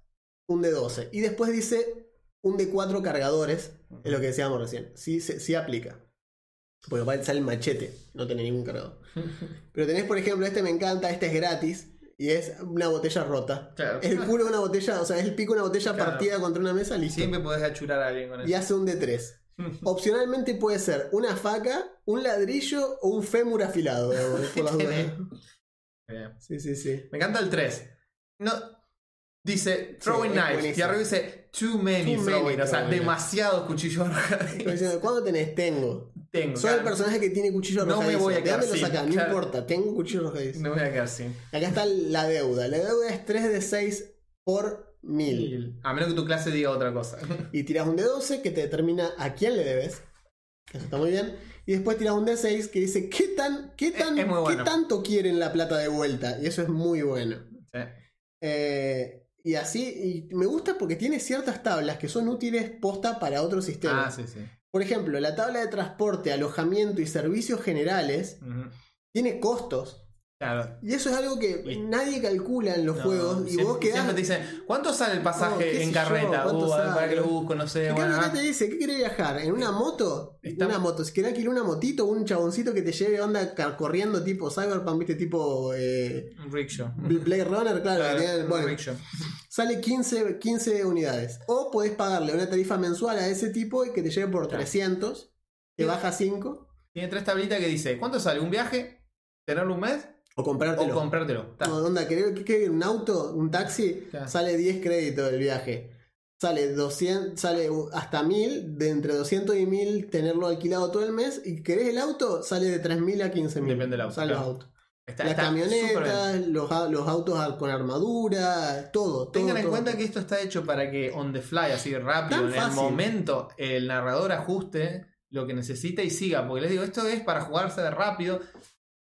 un de 12. Y después dice un de 4 cargadores, es lo que decíamos recién. Sí, se- sí aplica. Porque va a sale el machete, no tenés ningún cargador. Pero tenés, por ejemplo, este me encanta, este es gratis, y es una botella rota. Claro. El culo de una botella, o sea, es el pico de una botella Claro. partida contra una mesa, listo. Siempre podés achurar a alguien con eso. Y hace un de 3. Opcionalmente puede ser una faca, un ladrillo o un fémur afilado. por las dudas. Sí, sí, sí. Me encanta el 3. No, dice throwing knives. buenísimo. Y arriba dice too many Too throwing. many o sea, demasiados cuchillos arrojadizos. ¿Cuándo tenés? Tengo. Tengo. Soy el personaje que tiene cuchillo No me arrojadizo. voy a ¿De quedar sin, sacás? No claro. importa, tengo cuchillo arrojadizo. No me voy a quedar sin. Acá está la deuda. La deuda es 3 de 6 por 1000. A menos que tu clase diga otra cosa. Y tiras un de 12 que te determina a quién le debes. Eso está muy bien. Y después tiras un de 6 que dice qué tan, qué tan, muy qué bueno. tanto quieren la plata de vuelta. Y eso es muy bueno. Sí. Eh, y así, y me gusta porque tiene ciertas tablas que son útiles posta para otros Ah, sistemas. sí, sí. Por ejemplo, la tabla de transporte, alojamiento y servicios generales tiene costos. Claro. Y eso es algo que Y- nadie calcula en los No, juegos. Y siempre, vos quedás. siempre te dicen, ¿cuánto sale el pasaje sé en carreta? ¿cuánto Uh, a ver, para que lo busco, no sé. En Bueno, acá te dice, ¿qué querés viajar? ¿En una moto? Está- Una moto. Si querés alquilar una motito, un chaboncito que te lleve onda corriendo tipo Cyberpunk, viste, tipo eh, rickshaw. Blade Runner, claro. Claro, bueno, rickshaw. sale 15, 15 unidades. O podés pagarle una tarifa mensual a ese tipo y que te lleve por Claro. 300, te baja 5, Tiene tres tablitas que dice, ¿cuánto sale un viaje? ¿Tenerlo un mes? O O comprártelo. comprártelo. Ta. No, onda, un auto, un taxi, Claro. sale 10 créditos el viaje. Sale 200, sale hasta 1000, de entre 200 y 1000 tenerlo alquilado todo el mes. Y querés el auto, sale de 3000 a 15000. Depende del auto, Salen los claro. autos. Está- Las está camionetas, los, los autos con armadura, todo. todo, Tengan en todo, cuenta todo. que esto está hecho para que on the fly, así rápido, Tan en el momento, el narrador ajuste lo que necesita y siga. Porque les digo, esto es para jugarse de rápido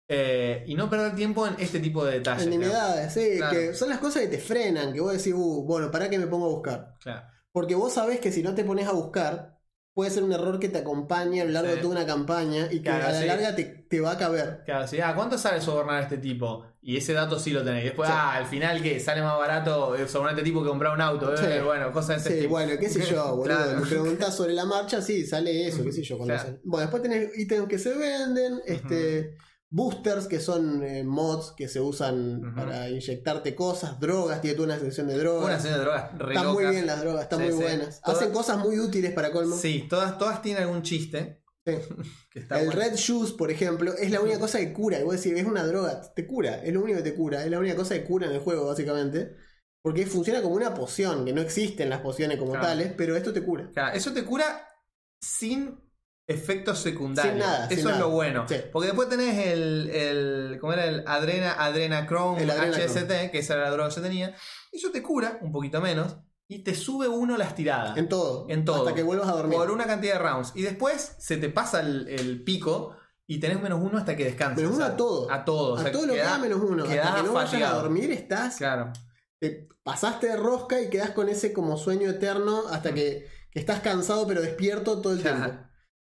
eh, y no perder tiempo en este tipo de detalles. Claro. nimiedades, sí, Claro. que son las cosas que te frenan, que vos decís, uh, bueno, ¿para qué me pongo a buscar? Claro. Porque vos sabés que si no te pones a buscar, puede ser un error que te acompañe a lo largo Sí. de toda una campaña y que Claro, a la sí. larga te, te va a caber. Claro, sí, ah, ¿cuánto sale sobornar a este tipo? Y ese dato sí lo tenéis. Después, Sí. ah, al final que sale más barato eh, sobornar a este tipo que comprar un auto. Eh, bueno, cosas de ese Sí, tipo. bueno, qué sé yo, boludo. Claro. Me preguntás sobre la marcha, sí, sale eso, qué sé yo. cuando sale. Bueno, después tenés ítems que se venden, este, boosters, que son eh, mods que se usan para inyectarte cosas, drogas, tiene toda una sección de drogas. Una serie de drogas re Están muy bien las drogas, están Sí, muy sí. buenas. Todas- Hacen cosas muy útiles para colmo. Sí, todas, todas tienen algún chiste. Sí. Que está el bueno. Red Shoes, por ejemplo, es la única cosa que cura. Y vos decís, es una droga, te cura, es lo único que te cura, es la única cosa que cura en el juego, básicamente. Porque funciona como una poción, que no existen las pociones como Claro. tales, pero esto te cura. Claro, eso te cura sin efectos secundarios. Sin nada, Eso sin es nada. lo bueno. Sí. Porque después tenés el, el. ¿Cómo era? El Adrena, Adrenachrome El. HST, que esa era la droga que yo tenía. Y eso te cura, un poquito menos. Y te sube uno las tiradas. En todo. En todo. Hasta que vuelvas a dormir. por una cantidad de rounds. Y después se te pasa el, el pico. Y tenés menos uno hasta que descanses. Menos uno O sea, a todo. A todo. o a todo lo que quedás- da menos uno. Hasta que no vayas a dormir estás. Claro. Te pasaste de rosca y quedás con ese como sueño eterno hasta que, que estás cansado pero despierto todo el tiempo.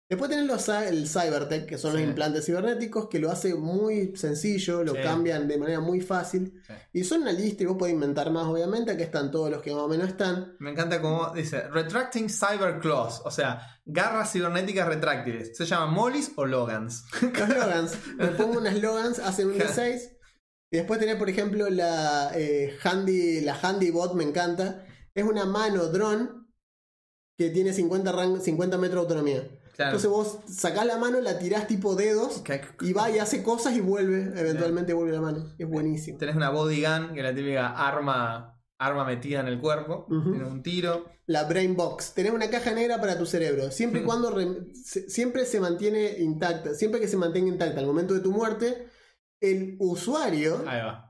Después tenés los, el Cybertech, que son los implantes cibernéticos, que lo hace muy sencillo, lo Sí. cambian de manera muy fácil. Sí. Y son una lista y vos podés inventar más, obviamente. Aquí están todos los que más o menos están. Me encanta cómo dice Retracting Cyber Claws, o sea, garras cibernéticas retráctiles. ¿Se llaman Mollys o Logans? Los Logans. Me pongo unas Logans, hacen un D6. Y después tenés, por ejemplo, la eh, Handy, la Handy Bot, me encanta. Es una mano drone que tiene 50, ran- 50 metros de autonomía. Claro. Entonces vos sacás la mano, la tirás tipo dedos y va y hace cosas y vuelve. Eventualmente vuelve la mano. Es buenísimo. Tenés una body gun, que es la típica arma, arma metida en el cuerpo. Ujú. Tiene un tiro. La Brain Box. Tenés una caja negra para tu cerebro. Siempre y cuando re- se- siempre se mantiene intacta. Siempre que se mantenga intacta al momento de tu muerte, el usuario Ahí va.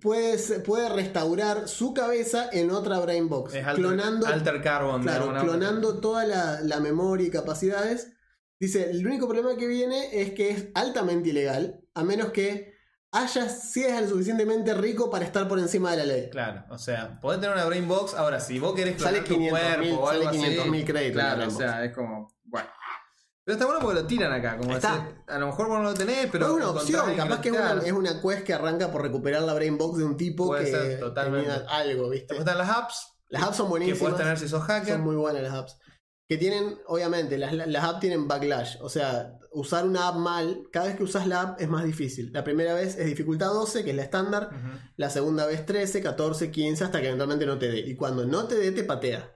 Puede, puede restaurar su cabeza en otra Brain Box. Es alter, clonando, alter carbon. claro, clonando toda la, la memoria y capacidades. Dice, el único problema que viene es que es altamente ilegal, a menos que hayas, seas lo suficientemente rico para estar por encima de la ley. Claro, o sea, podés tener una brain box. Ahora, si vos querés clonar tu 500.000 cuerpo o sale algo así, 500.000 créditos la Claro, o sea, es como. Pero está bueno porque lo tiran acá. Como Está. a lo mejor vos no lo tenés, pero. es una opción, capaz que es una, claro. es una quest que arranca por recuperar la Brain Box de un tipo Puede que ser, totalmente. tenía algo, ¿viste? Después están las apps Las apps son que buenísimas. puedes tener si sos hacker. Son muy buenas las apps. Que tienen, obviamente, las, las apps tienen backlash. O sea, usar una app mal, cada vez que usas la app es más difícil. La primera vez es dificultad 12, que es la estándar. La segunda vez 13, 14, 15, hasta que eventualmente no te dé. Y cuando no te dé, te patea.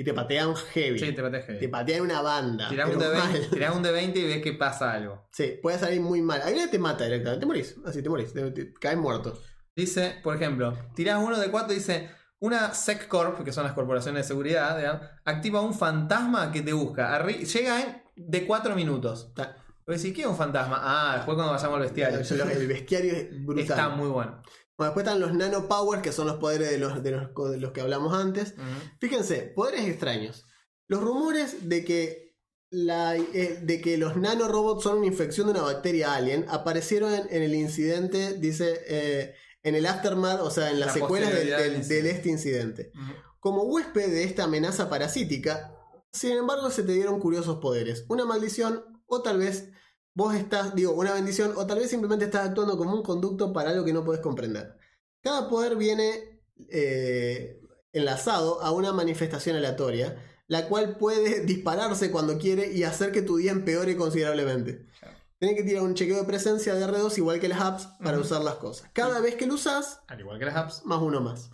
Y te patean heavy. Sí, te pateé te heavy. patean una banda. Tirás un, de 20, mal. tirás un de 20 y ves que pasa algo. Sí, puede salir muy mal. Ahí te mata directamente. Te morís. Así te morís. Te, te- caes muerto. Dice, por ejemplo, tirás uno de 4 y dice, una SecCorp, que son las corporaciones de seguridad, digamos, activa un fantasma que te busca. Arri- llega en de 4 minutos. Pero decís, ¿qué es un fantasma? Ah, después cuando vayamos al bestiario. El bestiario es brutal. Está muy bueno. Bueno, después están los nano powers, que son los poderes de los, de los, de los que hablamos antes. Fíjense, poderes extraños. Los rumores de que, la, eh, de que los nanorobots son una infección de una bacteria alien aparecieron en, en el incidente, dice, eh, en el aftermath, o sea, en las La secuelas del, del del- este incidente. Como huésped de esta amenaza parasítica, sin embargo, se te dieron curiosos poderes. Una maldición, o tal vez vos estás, digo, una bendición, o tal vez simplemente estás actuando como un conducto para algo que no puedes comprender. Cada poder viene eh, enlazado a una manifestación aleatoria, la cual puede dispararse cuando quiere y hacer que tu día empeore considerablemente. Claro. Tienes que tirar un chequeo de presencia de R2 igual que las apps para usar las cosas. Cada vez que lo usas, Al igual que las apps. más uno más.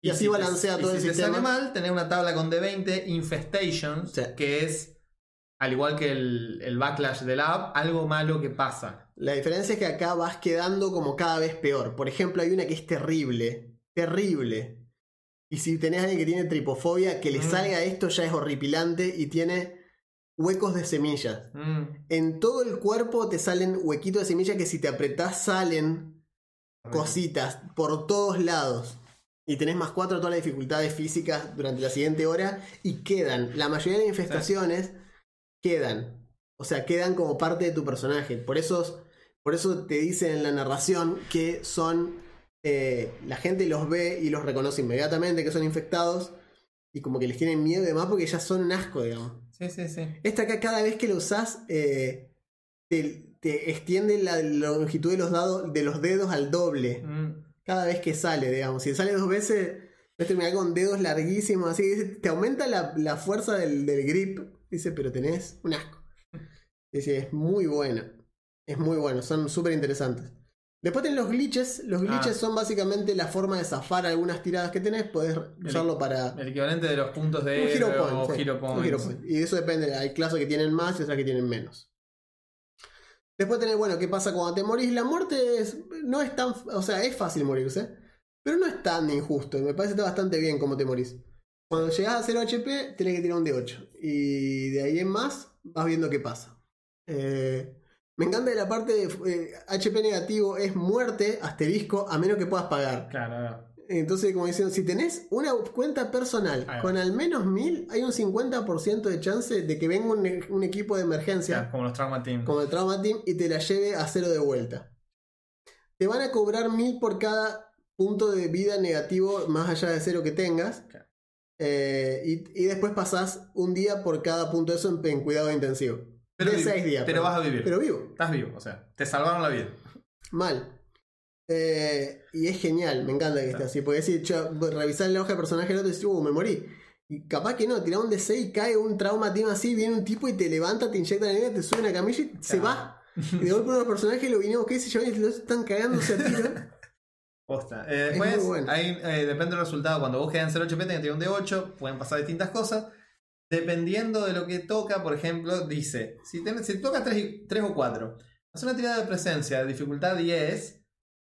Y, así si te- balancea y todo si el te sistema. sale mal, tenés una tabla con D20 Infestations, Sí. que es, al igual que el, el backlash de la app, algo malo que pasa. La diferencia es que acá vas quedando como cada vez peor. Por ejemplo, hay una que es terrible. Terrible. Y si tenés a alguien que tiene tripofobia, que le Mm. salga esto ya es horripilante y tiene huecos de semillas. Mm. En todo el cuerpo te salen huequitos de semilla que si te apretás salen cositas por todos lados. Y tenés más 4 a todas las dificultades físicas durante la siguiente hora y quedan. La mayoría de las infestaciones quedan. O sea, quedan como parte de tu personaje. Por eso, por eso te dicen en la narración que son... eh, la gente los ve y los reconoce inmediatamente que son infectados. Y como que les tienen miedo y demás porque ya son un asco, digamos. Sí, sí, sí. Esta acá cada vez que lo usás eh, te, te extiende la longitud de los, dados, de los dedos al doble. Mm. Cada vez que sale, digamos. Si sale dos veces, vas a terminar con dedos larguísimos. Así te aumenta la, la fuerza del, del grip. Dice, pero tenés un asco. Dice, es muy bueno. Es muy bueno, son súper interesantes. Después tenés los glitches. Los glitches Ah. son básicamente la forma de zafar algunas tiradas que tenés. Podés usarlo para. El equivalente de los puntos de Un hero point. o sí, hero un hero point. Y eso depende. Hay clases que tienen más y otras que tienen menos. Después tenés, bueno, ¿qué pasa cuando te morís? La muerte es, no es tan. O sea, es fácil morirse. Pero no es tan injusto. Me parece que está bastante bien cómo te morís. Cuando llegas a 0 HP, tenés que tirar un D8. Y de ahí en más, vas viendo qué pasa. Eh, me encanta la parte de eh, HP negativo es muerte, asterisco, a menos que puedas pagar. Claro, claro. Entonces, como diciendo, si tenés una cuenta personal con al menos 1000, hay un 50% de chance de que venga un, un equipo de emergencia, Claro, como los Trauma Team. como el Trauma Team, y te la lleve a cero de vuelta. Te van a cobrar 1000 por cada punto de vida negativo más allá de cero que tengas. Claro. Eh, y, y después pasás un día por cada punto de eso en, en cuidado intensivo. Pero de 6 días. pero vas a vivir. Pero vivo. Estás vivo, o sea, te salvaron la vida. Mal. Eh, y es genial, me encanta que esté así. Porque decir, revisar la hoja de personaje del otro y decir, uh, me morí. Y capaz que no, tirá un D6 y cae un trauma team así, viene un tipo y te levanta, te inyecta energía, te sube una camilla y se va. Y de golpe uno de los personajes lo vinimos que se llevan y los están cagándose a tiro. Posta. Eh, Es después, bueno. ahí, eh, depende del resultado. Cuando vos quedas en 0 HP, tenés que tirar un D8. Pueden pasar distintas cosas. Dependiendo de lo que toca, por ejemplo, dice: si, si toca 3, o 4, haz una tirada de presencia de dificultad 10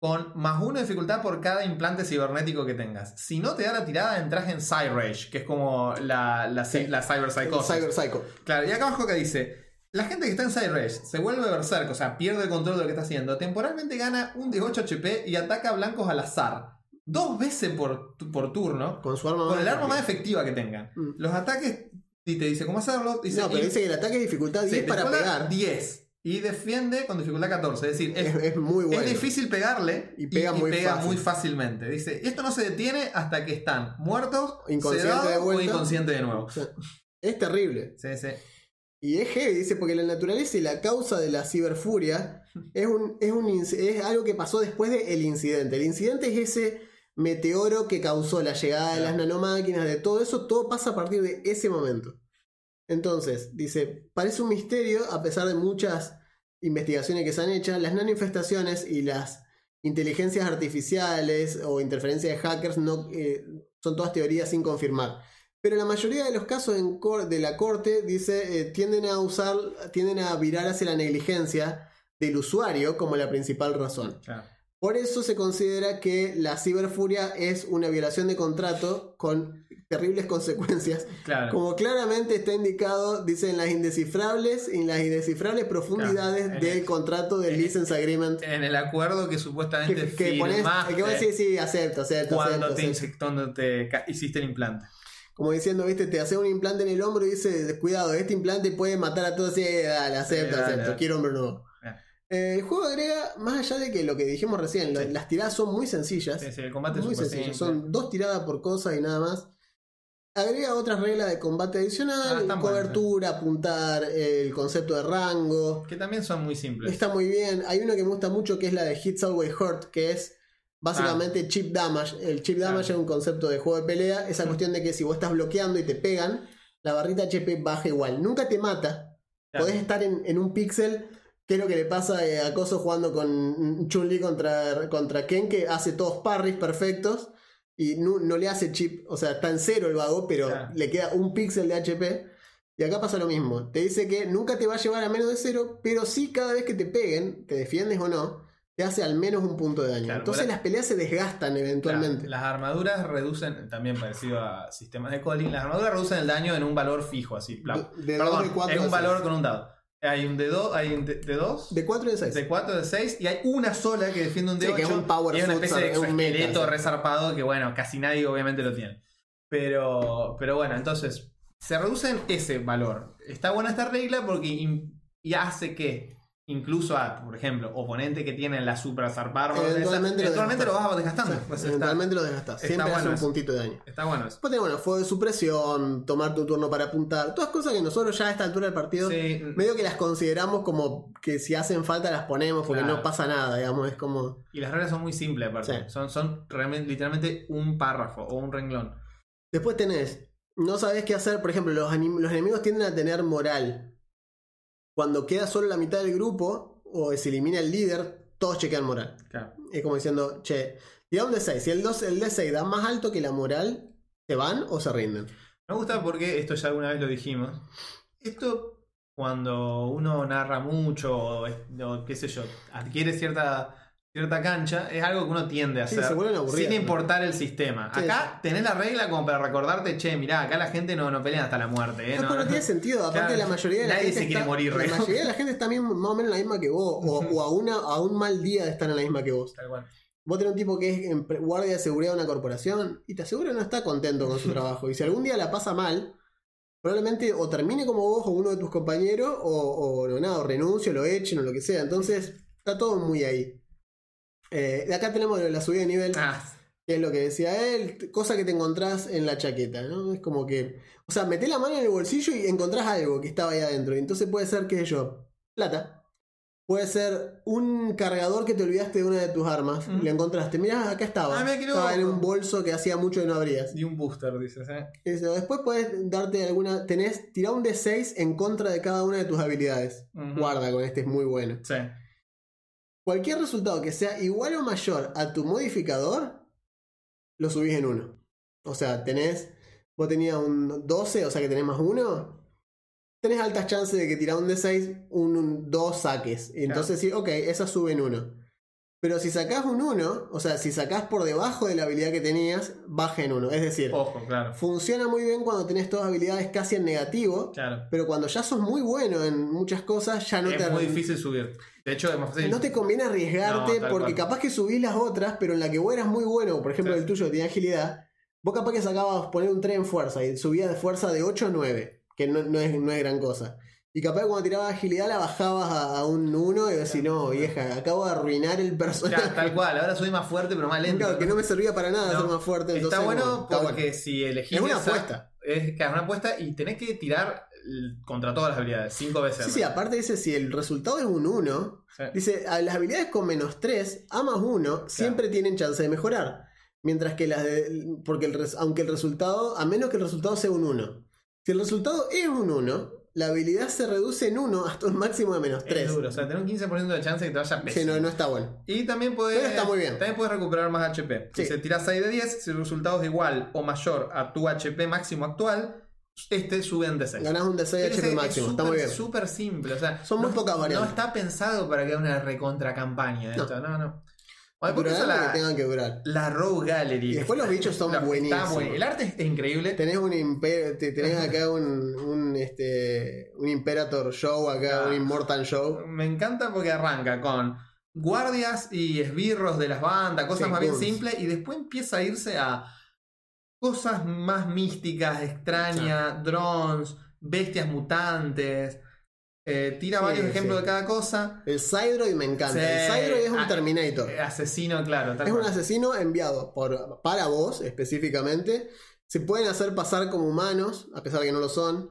con más 1 de dificultad por cada implante cibernético que tengas. Si no te da la tirada, entras en Cyrage, que es como la, la, Sí. la Cyber. Cyber Psycho. Claro, y acá abajo que dice, la gente que está en Side Rage se vuelve berserk, o sea, pierde el control de lo que está haciendo, temporalmente gana un de 8 HP y ataca a blancos al azar. Dos veces por, por turno, Con su arma con el arma más efectiva que tengan. Mm. Los ataques, y te dice cómo hacerlo, dice, No, pero y- dice que el ataque es dificultad sí, 10 para pegar. 10 y defiende con dificultad 14, es decir, es, muy bueno. es difícil pegarle Y pega muy fácil. muy fácilmente. Dice, esto no se detiene hasta que están muertos, Inconsciente sedados de o inconsciente de nuevo. O sea, es terrible. Sí, sí. Y es heavy, dice, porque la naturaleza y la causa de la ciberfuria es, un, es, un, es algo que pasó después del incidente. El incidente es ese meteoro que causó la llegada de las nanomáquinas, de todo eso, todo pasa a partir de ese momento. Entonces, dice, parece un misterio, a pesar de muchas investigaciones que se han hecho, las nanoinfestaciones y las inteligencias artificiales o interferencias de hackers no, eh, son todas teorías sin confirmar. Pero la mayoría de los casos en de la corte dice eh, tienden a usar, tienden a virar hacia la negligencia del usuario como la principal razón. Claro. Por eso se considera que la ciberfuria es una violación de contrato con terribles consecuencias. Claro. Como claramente está indicado, dicen las indescifrables y las indescifrables profundidades Claro. del contrato del license agreement. En el acuerdo que supuestamente Que, que firmaste que vos decís, sí, acepto, acepto, cuando acepto, te acepto. cuando te hiciste el implante. Como diciendo, viste, te hace un implante en el hombro y dice, cuidado, este implante puede matar a todos. Sí, dale, acepto, dale, acepto, dale. quiero hombre nuevo. Eh, el juego agrega, más allá de que lo que dijimos recién, Sí. las tiradas son muy sencillas. Sí, sí, el combate es muy simple. Son dos tiradas por cosa y nada más. Agrega otras reglas de combate Ah, adicional, están cobertura, apuntar, el concepto de rango. Que también son muy simples. Está muy bien. Hay una que me gusta mucho que es la de Hits Always Hurt, que es básicamente chip damage. El chip damage es un concepto de juego de pelea. Esa cuestión de que si vos estás bloqueando y te pegan, la barrita HP baja igual. Nunca te mata. Podés estar en, en un pixel. Que es lo que le pasa eh, a Coso jugando con Chun-Li contra, contra Ken, que hace todos parries perfectos y no, no le hace chip. O sea, está en cero el vago, pero Claro. le queda un píxel de HP. Y acá pasa lo mismo. Te dice que nunca te va a llevar a menos de cero, pero sí cada vez que te peguen, te defiendes o no, te hace al menos un punto de daño. Claro, Entonces las peleas se desgastan eventualmente. Las armaduras reducen, también parecido a sistemas de calling, las armaduras reducen el daño en un valor fijo, así. De- de Perdón, dos, de cuatro, es un valor con un dado. Hay un de 2, hay un de 2, De 4 y de 6. de 4, de 6 y hay una sola que defiende un de Sí, 8 que es un power y es una especie de un exoesqueleto resarpado que bueno, casi nadie obviamente lo tiene. Pero, pero bueno, entonces se reduce en ese valor. Está buena esta regla porque y hace que incluso a, por ejemplo, oponente que tiene la super zarparma, Eventualmente lo eventualmente lo vas desgastando. Sí, Pues está, eventualmente lo desgastas. Siempre hace bueno un eso. puntito de daño. está bueno eso. Después tenés, bueno, fuego de supresión, tomar tu turno para apuntar, todas cosas que nosotros ya a esta altura del partido Sí, medio que las consideramos como que si hacen falta las ponemos porque Claro. no pasa nada, digamos, es como... y las reglas son muy simples aparte. Sí. Son, son realmente, literalmente un párrafo o un renglón. Después tenés, no sabes qué hacer, por ejemplo, los, los enemigos tienden a tener moral. Cuando queda solo la mitad del grupo, o se elimina el líder, todos chequean moral. Claro. Es como diciendo, che, tira un D6. Si el, 2, el D6 da más alto que la moral, ¿se van o se rinden? Me gusta porque esto ya alguna vez lo dijimos. Esto cuando uno narra mucho o qué sé yo, adquiere cierta cierta cancha, es algo que uno tiende a Sí, hacer sin ¿no? importar el sistema. Sí, acá tenés la regla como para recordarte, che, mirá, acá la gente no, no pelea hasta la muerte. ¿eh? No, pero no tiene sentido. Aparte, Claro, la mayoría de la nadie gente. se quiere está, morir, La ¿no? mayoría de la gente está bien, más o menos la misma que vos. O, o a, una, a un mal día de estar en la misma que vos. Tal cual. Vos tenés un tipo que es guardia de seguridad de una corporación y te aseguro que no está contento con su trabajo. Y si algún día la pasa mal, probablemente o termine como vos o uno de tus compañeros, o, o no, nada, o renuncie, o lo echen o lo que sea. Entonces, está todo muy ahí. Eh, de acá tenemos la subida de nivel, Ah, que es lo que decía él, cosa que te encontrás en la chaqueta, ¿no? Es como que. O sea, metés la mano en el bolsillo y encontrás algo que estaba ahí adentro. Y entonces puede ser, qué sé yo, plata. Puede ser un cargador que te olvidaste de una de tus armas. Mm. Lo encontraste. Mirá, acá estaba. Ah, estaba en un bolso que hacía mucho que no abrías. y un booster, dices, ¿eh? Eso. Después puedes darte alguna. Tenés. Tirá un D6 en contra de cada una de tus habilidades. Guarda con este, es muy bueno. Sí. Cualquier resultado que sea igual o mayor a tu modificador, lo subís en uno. O sea, tenés. Vos tenías un 12, o sea que tenés más uno. Tenés altas chances de que tirá un D6, un, un 2 saques. Y entonces sí, ok, esa sube en uno. Pero si sacás un 1, o sea, si sacás por debajo de la habilidad que tenías, baja en uno. Es decir, Ojo, claro. funciona muy bien cuando tenés todas habilidades casi en negativo. Claro. Pero cuando ya sos muy bueno en muchas cosas, ya no es te muy difícil subir. De hecho, es más fácil. no te conviene arriesgarte No, porque cual. capaz que subís las otras, pero en la que vos eras muy bueno, por ejemplo Sí. el tuyo que tenía agilidad, vos capaz que sacabas poner un 3 en fuerza y subías de fuerza de 8 a 9, que no, no es, no es gran cosa. Y capaz que cuando tirabas agilidad la bajabas a, a un 1 y decís, no, vieja, acabo de arruinar el personaje. Tal cual, ahora soy más fuerte pero más lento. Claro, que no me servía para nada No. ser más fuerte. entonces, Está bueno está porque bueno. si elegís. Es una esa- apuesta. Es, claro, una apuesta y tenés que tirar contra todas las habilidades, cinco veces. Sí, sí, aparte dice, si el resultado es un 1, Sí. Dice, a las habilidades con menos 3, A más 1, siempre tienen chance de mejorar. Mientras que las de. Porque el aunque el resultado. A menos que el resultado sea un 1. Si el resultado es un 1, la habilidad se reduce en 1 hasta un máximo de menos Es 3. duro, o sea, tenés un 15% de chance de que te vaya pésimo. no, no está bueno. Y también puedes, Pero está muy bien. también puedes recuperar más HP. Sí. Si tirás 6 de 10, si el resultado es igual o mayor a tu HP máximo actual, este sube en D6. Ganás un D6 Pero HP es máximo. Está súper- muy bien. súper simple. O sea, Son muy no- pocas variantes. No está pensado para que haya una recontra campaña No. esto. No, no. Bueno, después Durarán empieza lo que la, tengan que durar. la Rogue Gallery. Y después los bichos son buenísimos. buen- El arte es increíble. Tenés un imper- te- tenés acá un, un, este, un Imperator Show, acá Ah. un Immortal Show. Me encanta porque arranca con guardias y esbirros de las bandas, cosas Sí, más bien simples, y después empieza a irse a cosas más místicas, extrañas, drones, bestias mutantes. eh, tira Sí, varios ejemplos sí. de cada cosa. El Cydroid me encanta. Sí. El Cydroid es un Ah, Terminator. Eh, Asesino, claro. Es un asesino enviado por, para vos específicamente. Se pueden hacer pasar como humanos, a pesar de que no lo son.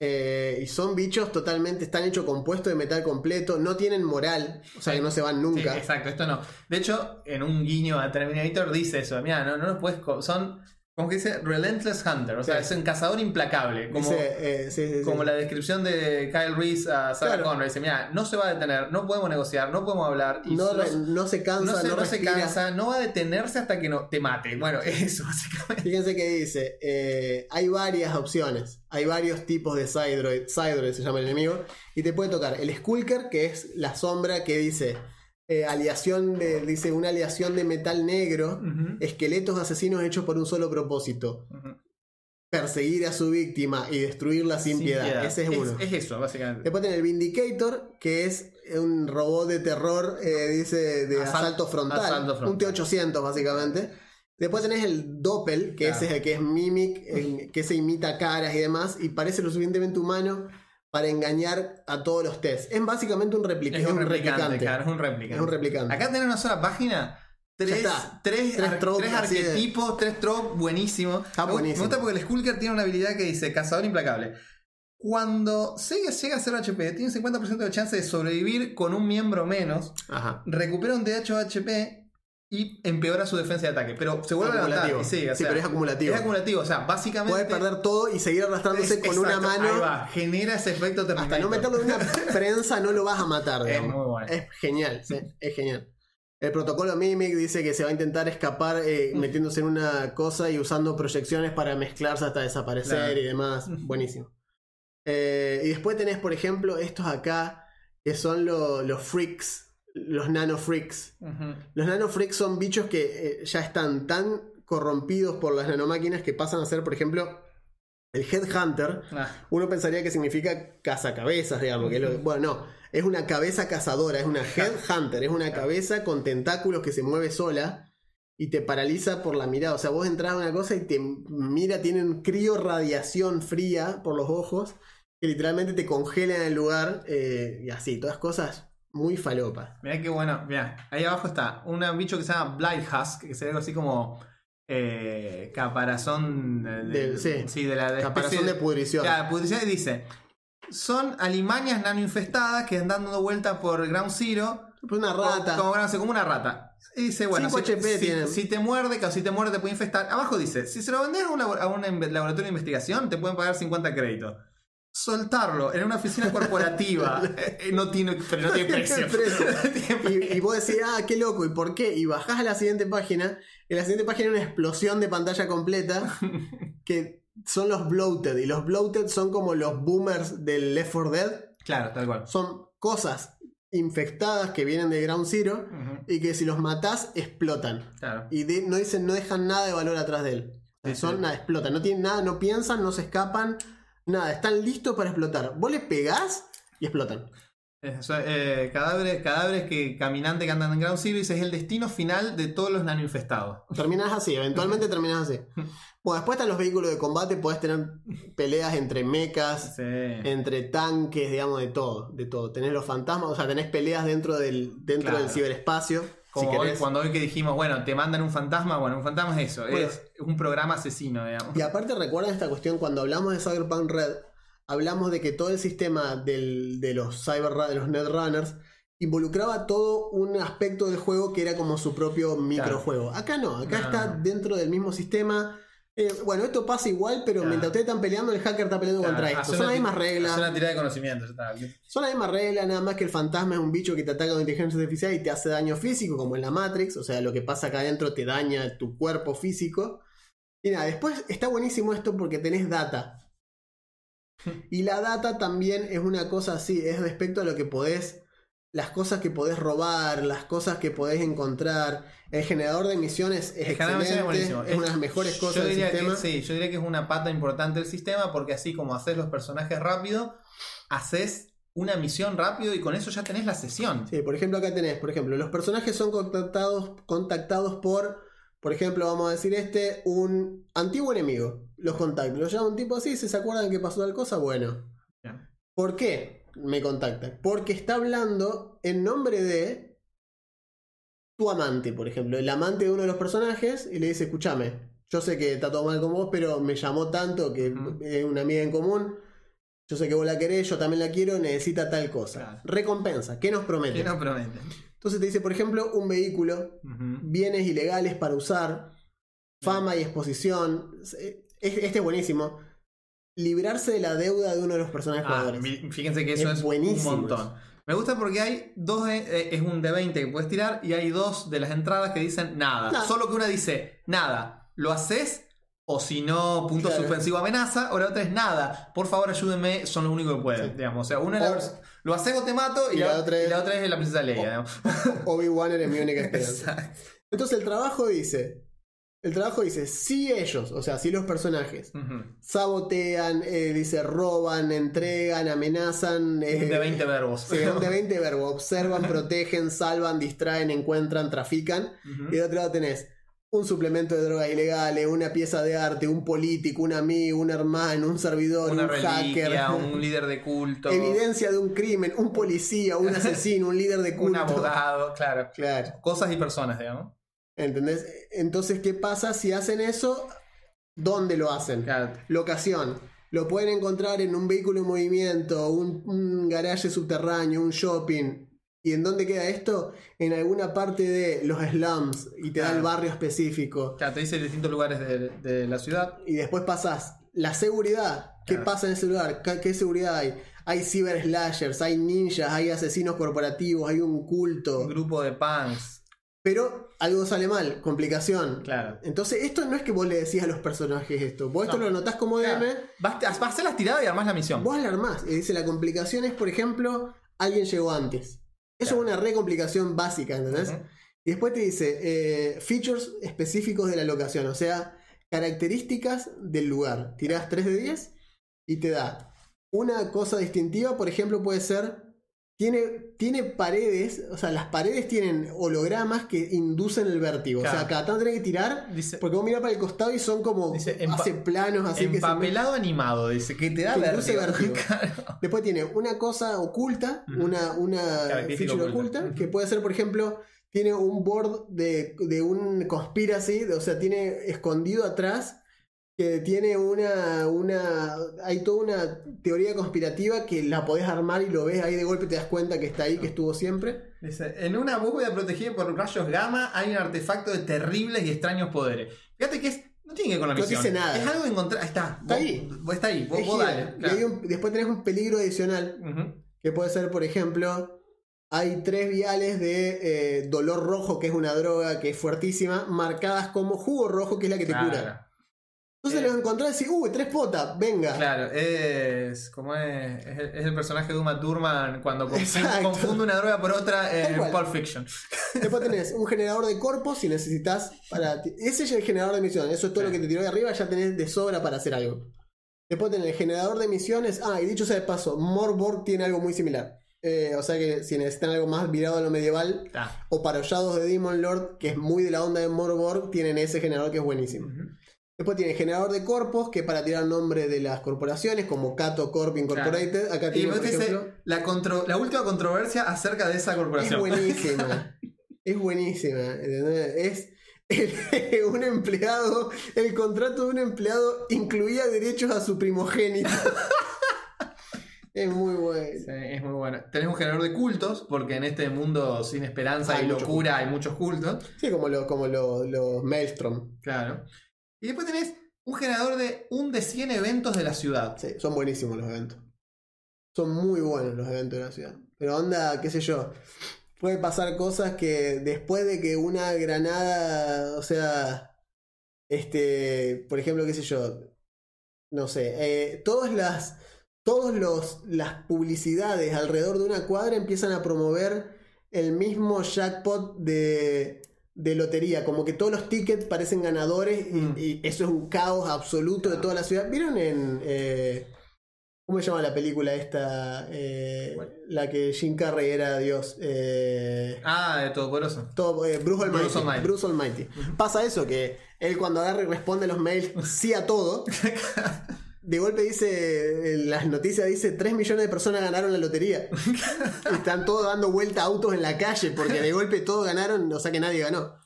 Eh, y son bichos totalmente, están hechos compuestos de metal completo, no tienen moral, o sea que no se van nunca. exacto, esto no. De hecho, en un guiño a Terminator dice eso. Mira, no, no los puedes. Son, como que dice, Relentless Hunter. O sea, Sí. es un cazador implacable. Como, Dice, eh, sí, sí, sí. como la descripción de Kyle Reese a Sarah Claro. Connor. Dice, mira, no se va a detener, no podemos negociar, no podemos hablar. Y no, se cansa, no se, no, no se respira. cansa, no va a detenerse hasta que no te mate. Bueno, eso básicamente. Fíjense que dice, eh, hay varias opciones, hay varios tipos de Cydroid, Cydroid se llama el enemigo, y te puede tocar el Skulker, que es la sombra que dice, eh, aliación de, dice una aliación de metal negro, esqueletos asesinos hechos por un solo propósito, perseguir a su víctima y destruirla sin, piedad. Ese es uno. Es, eso, básicamente. Después tiene el Vindicator, que es un robot de terror, eh, dice, de Asal- asalto, frontal, asalto frontal. un T-800 básicamente. Después tenés el Doppel, que Claro. ese es el que es Mimic, que se imita caras y demás, y parece lo suficientemente humano para engañar a todos los test. Es básicamente un, replica- Es un replicante, replicante. claro, es un replicante. Es un replicante. Acá tenés una sola página. Tres, tres, Tres tropes tres así de- arquetipos, tres tropes, buenísimo. Está me, gu- buenísimo. me gusta porque el Skulker tiene una habilidad que dice cazador implacable. Cuando Sega llega a 0 HP, tiene un 50% de chance de sobrevivir con un miembro menos. Ajá. Recupera un DH HP y empeora su defensa de ataque. Pero se vuelve a levantar acumulativo. y sigue. o sí, sea, pero es acumulativo. es acumulativo. O sea, básicamente. Puedes perder todo y seguir arrastrándose es- con una mano. ahí va, genera ese efecto Hasta no meterlo en una prensa no lo vas a matar. Es muy bueno. Es genial, sí, es genial. El protocolo Mimic dice que se va a intentar escapar eh, Mm. metiéndose en una cosa y usando proyecciones para mezclarse hasta desaparecer Claro. y demás. Buenísimo. Eh, y después tenés, por ejemplo, estos acá que son lo- los freaks, los nano freaks. Ujú. Los nano freaks son bichos que eh, ya están tan corrompidos por las nanomáquinas que pasan a ser, por ejemplo, el Headhunter. Ah, Uno pensaría que significa cazacabezas, digamos. Que es lo- bueno, no. Es una cabeza cazadora, es una headhunter, es una cabeza con tentáculos que se mueve sola y te paraliza por la mirada. O sea, vos entras a una cosa y te mira, tienen crío radiación fría por los ojos que literalmente te congelan en el lugar eh, y así, todas cosas muy falopas. Mirá qué bueno. Mirá, ahí abajo está un bicho que se llama Blight Husk, que sería algo así como eh, caparazón De- sí. de la de Caparazón especie de pudrición. Claro, pudrición y dice. Son alimañas nanoinfestadas que andan dando vuelta por Ground Zero. Una rata. Como, como- como una rata. Y dice, bueno, si, te muerde, si te muerde te puede infestar. Abajo dice, si se lo vendes a a un laboratorio de investigación, te pueden pagar 50 créditos. Soltarlo en una oficina corporativa eh, eh, no tiene, pero no tiene precio. Y, y vos decís, ah, qué loco, ¿y por qué? Y bajás a la siguiente página. En la siguiente página hay una explosión de pantalla completa que son los bloated. Y los bloated son como los boomers del Left 4 Dead. Claro, tal cual. Son cosas infectadas que vienen de Ground Zero y que si los matás explotan. Claro. Y de- no dicen, no dejan nada de valor atrás de él. Sí, son sí. nada, explotan. No tienen nada, no piensan, no se escapan. Nada, están listos para explotar. Vos le pegás y explotan. Eso, eh, cadáveres, cadáveres que caminantes que andan en Ground dice, es el destino final de todos los nanoinfestados. Terminás así, eventualmente terminás así. Bueno, después están los vehículos de combate, podés tener peleas entre mechas, Sí. entre tanques, digamos, de todo, de todo. Tenés los fantasmas, o sea, tenés peleas dentro del, dentro Claro. del ciberespacio. Como si hoy, cuando hoy que dijimos, bueno, te mandan un fantasma, bueno, un fantasma es eso, Bueno. es un programa asesino, digamos. Y aparte recuerdan esta cuestión, cuando hablamos de Cyberpunk Red, hablamos de que todo el sistema del- de los cyber de los netrunners involucraba todo un aspecto del juego que era como su propio microjuego. Acá no, acá No, está no. dentro del mismo sistema. Eh, bueno, esto pasa igual, pero mientras ustedes están peleando, el hacker está peleando contra esto. Son las mismas reglas. hace una tirada de conocimiento, ya está. Son las mismas reglas, nada más que el fantasma es un bicho que te ataca con inteligencia artificial y te hace daño físico, como en la Matrix. O sea, lo que pasa acá adentro te daña tu cuerpo físico. Y nada, después está buenísimo esto porque tenés data. Y la data también es una cosa así, es respecto a lo que podés, las cosas que podés robar, las cosas que podés encontrar. El generador de misiones es El generador de misiones excelente, es una de las mejores cosas del sistema. Que, sí, yo diría que es una pata importante del sistema porque así como haces los personajes rápido, haces una misión rápido y con eso ya tenés la sesión. Sí, por ejemplo, acá tenés, por ejemplo, los personajes son contactados, contactados por, por ejemplo, vamos a decir este, un antiguo enemigo. Los contacta. Lo llama un tipo así, si se acuerdan que pasó tal cosa, bueno. Bien. ¿Por qué me contacta? Porque está hablando en nombre de tu amante, por ejemplo, el amante de uno de los personajes, y le dice, escúchame, yo sé que está todo mal con vos, pero me llamó tanto que es una amiga en común. Yo sé que vos la querés, yo también la quiero, necesita tal cosa. Claro. Recompensa, ¿qué nos promete? Promete. Entonces te dice, por ejemplo, un vehículo, bienes ilegales para usar, fama y exposición. Es- Este es buenísimo. Librarse de la deuda de uno de los personajes Ah, jugadores. fíjense que eso Es es, buenísimo un montón. Me gusta porque hay dos, de- eh, es un de 20 que puedes tirar y hay dos de las entradas que dicen nada. Nada. Solo que una dice nada, lo haces o si no, punto Claro. suspensivo amenaza, o la otra es nada. Por favor, ayúdenme, son los únicos que pueden. Sí. Digamos. O sea, una es la O- vers- lo haces o te mato y, y la, otra es- y la otra es la princesa Leia. Obi-Wan eres mi única esperanza. Exacto. Entonces el trabajo dice, el trabajo dice, si ellos, o sea, si los personajes sabotean, eh, dice, roban, entregan, amenazan, eh, de 20 verbos. Sí, un de 20 verbos. Observan, protegen, salvan, distraen, encuentran, trafican. Y de otro lado tenés un suplemento de drogas ilegales, una pieza de arte, un político, un amigo, un hermano, un servidor, Una un reliquia, hacker. un líder de culto, Evidencia de un crimen, un policía, un asesino, un líder de un culto. abogado, claro. Claro, Cosas y personas, digamos. ¿Entendés? Entonces, ¿qué pasa si hacen eso? ¿Dónde lo hacen? Claro. Locación. Lo pueden encontrar en un vehículo en movimiento, un, un garaje subterráneo, un shopping. ¿Y en dónde queda esto? En alguna parte de los slums y te da el barrio específico. Claro, te dice distintos lugares de, de la ciudad. Y después pasas la seguridad. ¿Qué Claro. pasa en ese lugar? ¿Qué, qué seguridad hay? Hay cyber slashers, hay ninjas, hay asesinos corporativos, hay un culto. Un grupo de punks. Pero algo sale mal, complicación. Claro. Entonces, esto no es que vos le decís a los personajes esto. Vos esto No. lo notás como Claro. DM, Vas, vas a hacer las tiradas y armás la misión. vos alarmás. Y dice, la complicación es, por ejemplo, alguien llegó antes. Eso Claro. es una re complicación básica, ¿entendés? Y después te dice eh, features específicos de la locación, o sea, características del lugar. Tirás 3 de 10 y te da una cosa distintiva, por ejemplo, puede ser. Tiene, tiene paredes, o sea, las paredes tienen hologramas que inducen el vértigo. O sea, cada tanto tenés que tirar, Dice, porque vos mirás para el costado y son como. Dice, hace planos así que se empapelado animado, dice, que te da Que vértigo. vértigo. Claro. Después tiene una cosa oculta, una, una feature oculta. que puede ser, por ejemplo, tiene un board de, de un conspiracy, o sea, tiene escondido atrás, que tiene una, una. Hay toda una teoría conspirativa que la podés armar y lo ves ahí de golpe, te das cuenta que está ahí, que estuvo siempre. Dice, en una bóveda protegida por rayos gamma hay un artefacto de terribles y extraños poderes. Fíjate que es, no tiene que ver con la No misión. dice nada. Es algo de encontrar. Está. Está Vos- ahí. vos- está ahí. Vos, Es vos dale. Y claro. hay un- después tenés un peligro adicional. Que puede ser, por ejemplo, hay tres viales de eh, dolor rojo, que es una droga que es fuertísima, marcadas como jugo rojo, que es la que te Claro. cura. Entonces Eh. los encontrás y uy, tres potas, venga. Claro, es como es, es, el, es el personaje de Uma Thurman cuando confunde una droga por otra en. Pulp Fiction. Después tenés un generador de corpos si necesitas para. Ese es el generador de misiones. Eso es todo Sí. lo que te tiró de arriba, ya tenés de sobra para hacer algo. Después tenés el generador de misiones. Ah, y dicho sea de paso, Morborg tiene algo muy similar. Eh, o sea que si necesitan algo más virado a lo medieval, Está. o parallados de Demon Lord, que es muy de la onda de Morborg, tienen ese generador que es buenísimo. Después tiene generador de corpos, que es para tirar nombre de las corporaciones, como Cato Corp Incorporated. Acá Y tiene, vos por dice ejemplo. la, contro- la última controversia acerca de esa Es corporación. buenísima. es buenísima. ¿entendés? Es un empleado. El contrato de un empleado incluía derechos a su primogénito. es muy bueno. Sí, es muy bueno. Tenés un generador de cultos, porque en este mundo sin esperanza Hay y locura hay muchos cultos. Sí, como, lo- como lo- los Maelstrom. Claro. Y después tenés un generador de un de 100 eventos de la ciudad. Sí, son buenísimos los eventos. Son muy buenos los eventos de la ciudad. Pero onda, qué sé yo. Puede pasar cosas que después de que una granada, o sea, este, por ejemplo, qué sé yo, no sé, eh, todas las, todos los, las publicidades alrededor de una cuadra empiezan a promover el mismo jackpot de, de lotería, como que todos los tickets parecen ganadores y, Mm. y eso es un caos absoluto de toda la ciudad. ¿Vieron en... eh, ¿Cómo se llama la película esta? Eh, la que Jim Carrey era Dios. Eh, Ah, de Todopoderoso. todo, eh, Bruce Almighty. Bruce Almighty. Bruce Almighty. Pasa eso, que él cuando agarra y responde los mails sí a todo, de golpe dice, en las noticias dice 3 millones de personas ganaron la lotería. Y Están todos dando vuelta a autos en la calle porque de golpe todos ganaron, o sea que nadie ganó.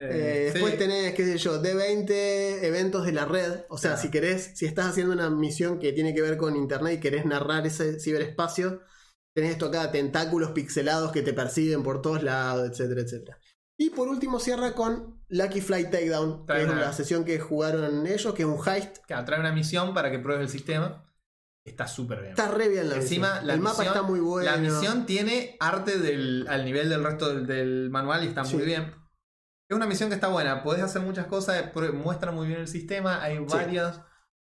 Eh, después sí. tenés, qué sé yo, D20 eventos de la red. O sea, Claro. si querés, si estás haciendo una misión que tiene que ver con internet y querés narrar ese ciberespacio, tenés esto acá, tentáculos pixelados que te persiguen por todos lados, etcétera, etcétera. Y por último cierra con Lucky Flight Takedown, que es una- sesión que jugaron ellos, que es un heist. Claro, trae una misión para que pruebes el sistema. Está súper bien. Está re bien la Encima, misión. la El mapa está muy bueno. La misión tiene arte del, al nivel del resto del, del manual y está Sí. muy bien. Es una misión que está buena. Podés hacer muchas cosas, muestra muy bien el sistema. Hay varios.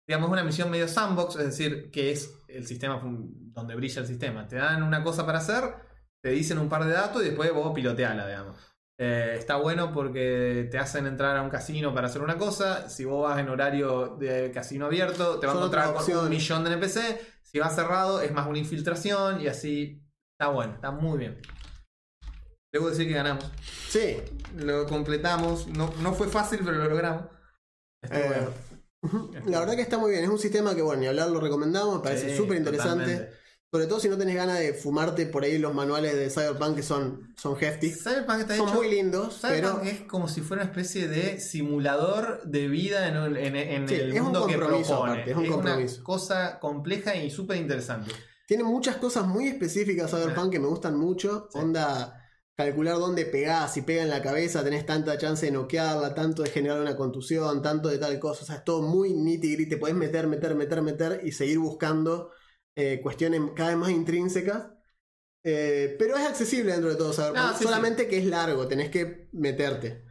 Digamos, una misión medio sandbox, es decir, que es el sistema donde brilla el sistema. Te dan una cosa para hacer, te dicen un par de datos y después vos piloteala, digamos. Eh, está bueno porque te hacen entrar a un casino para hacer una cosa. Si vos vas en horario de casino abierto, te vas a encontrar con un millón de NPC. Si va cerrado, es más una infiltración y así. Está bueno, está muy bien. Debo decir que ganamos. Sí. Lo completamos. No, no fue fácil, pero lo logramos. Está Eh, bueno. La verdad que está muy bien. Es un sistema que, bueno, ni hablar lo recomendamos. Me parece Sí, súper interesante. Sobre todo si no tenés ganas de fumarte por ahí los manuales de Cyberpunk que son, son hefty. Cyberpunk está Son hecho- muy lindos, pero Cyberpunk es como si fuera una especie de simulador de vida en, un- en- en Sí, el es un mundo que propone. aparte, es un compromiso. una cosa compleja y súper interesante. Tiene muchas cosas muy específicas Cyberpunk que me gustan mucho. Sí. Onda, calcular dónde pegás, si pega en la cabeza, tenés tanta chance de noquearla, tanto de generar una contusión, tanto de tal cosa. O sea, es todo muy nitty gritty. Podés meter, meter, meter, meter y seguir buscando eh, cuestiones cada vez más intrínsecas. Eh, pero es accesible dentro de todo Cyberpunk. No, sí, solamente que es largo, tenés que meterte.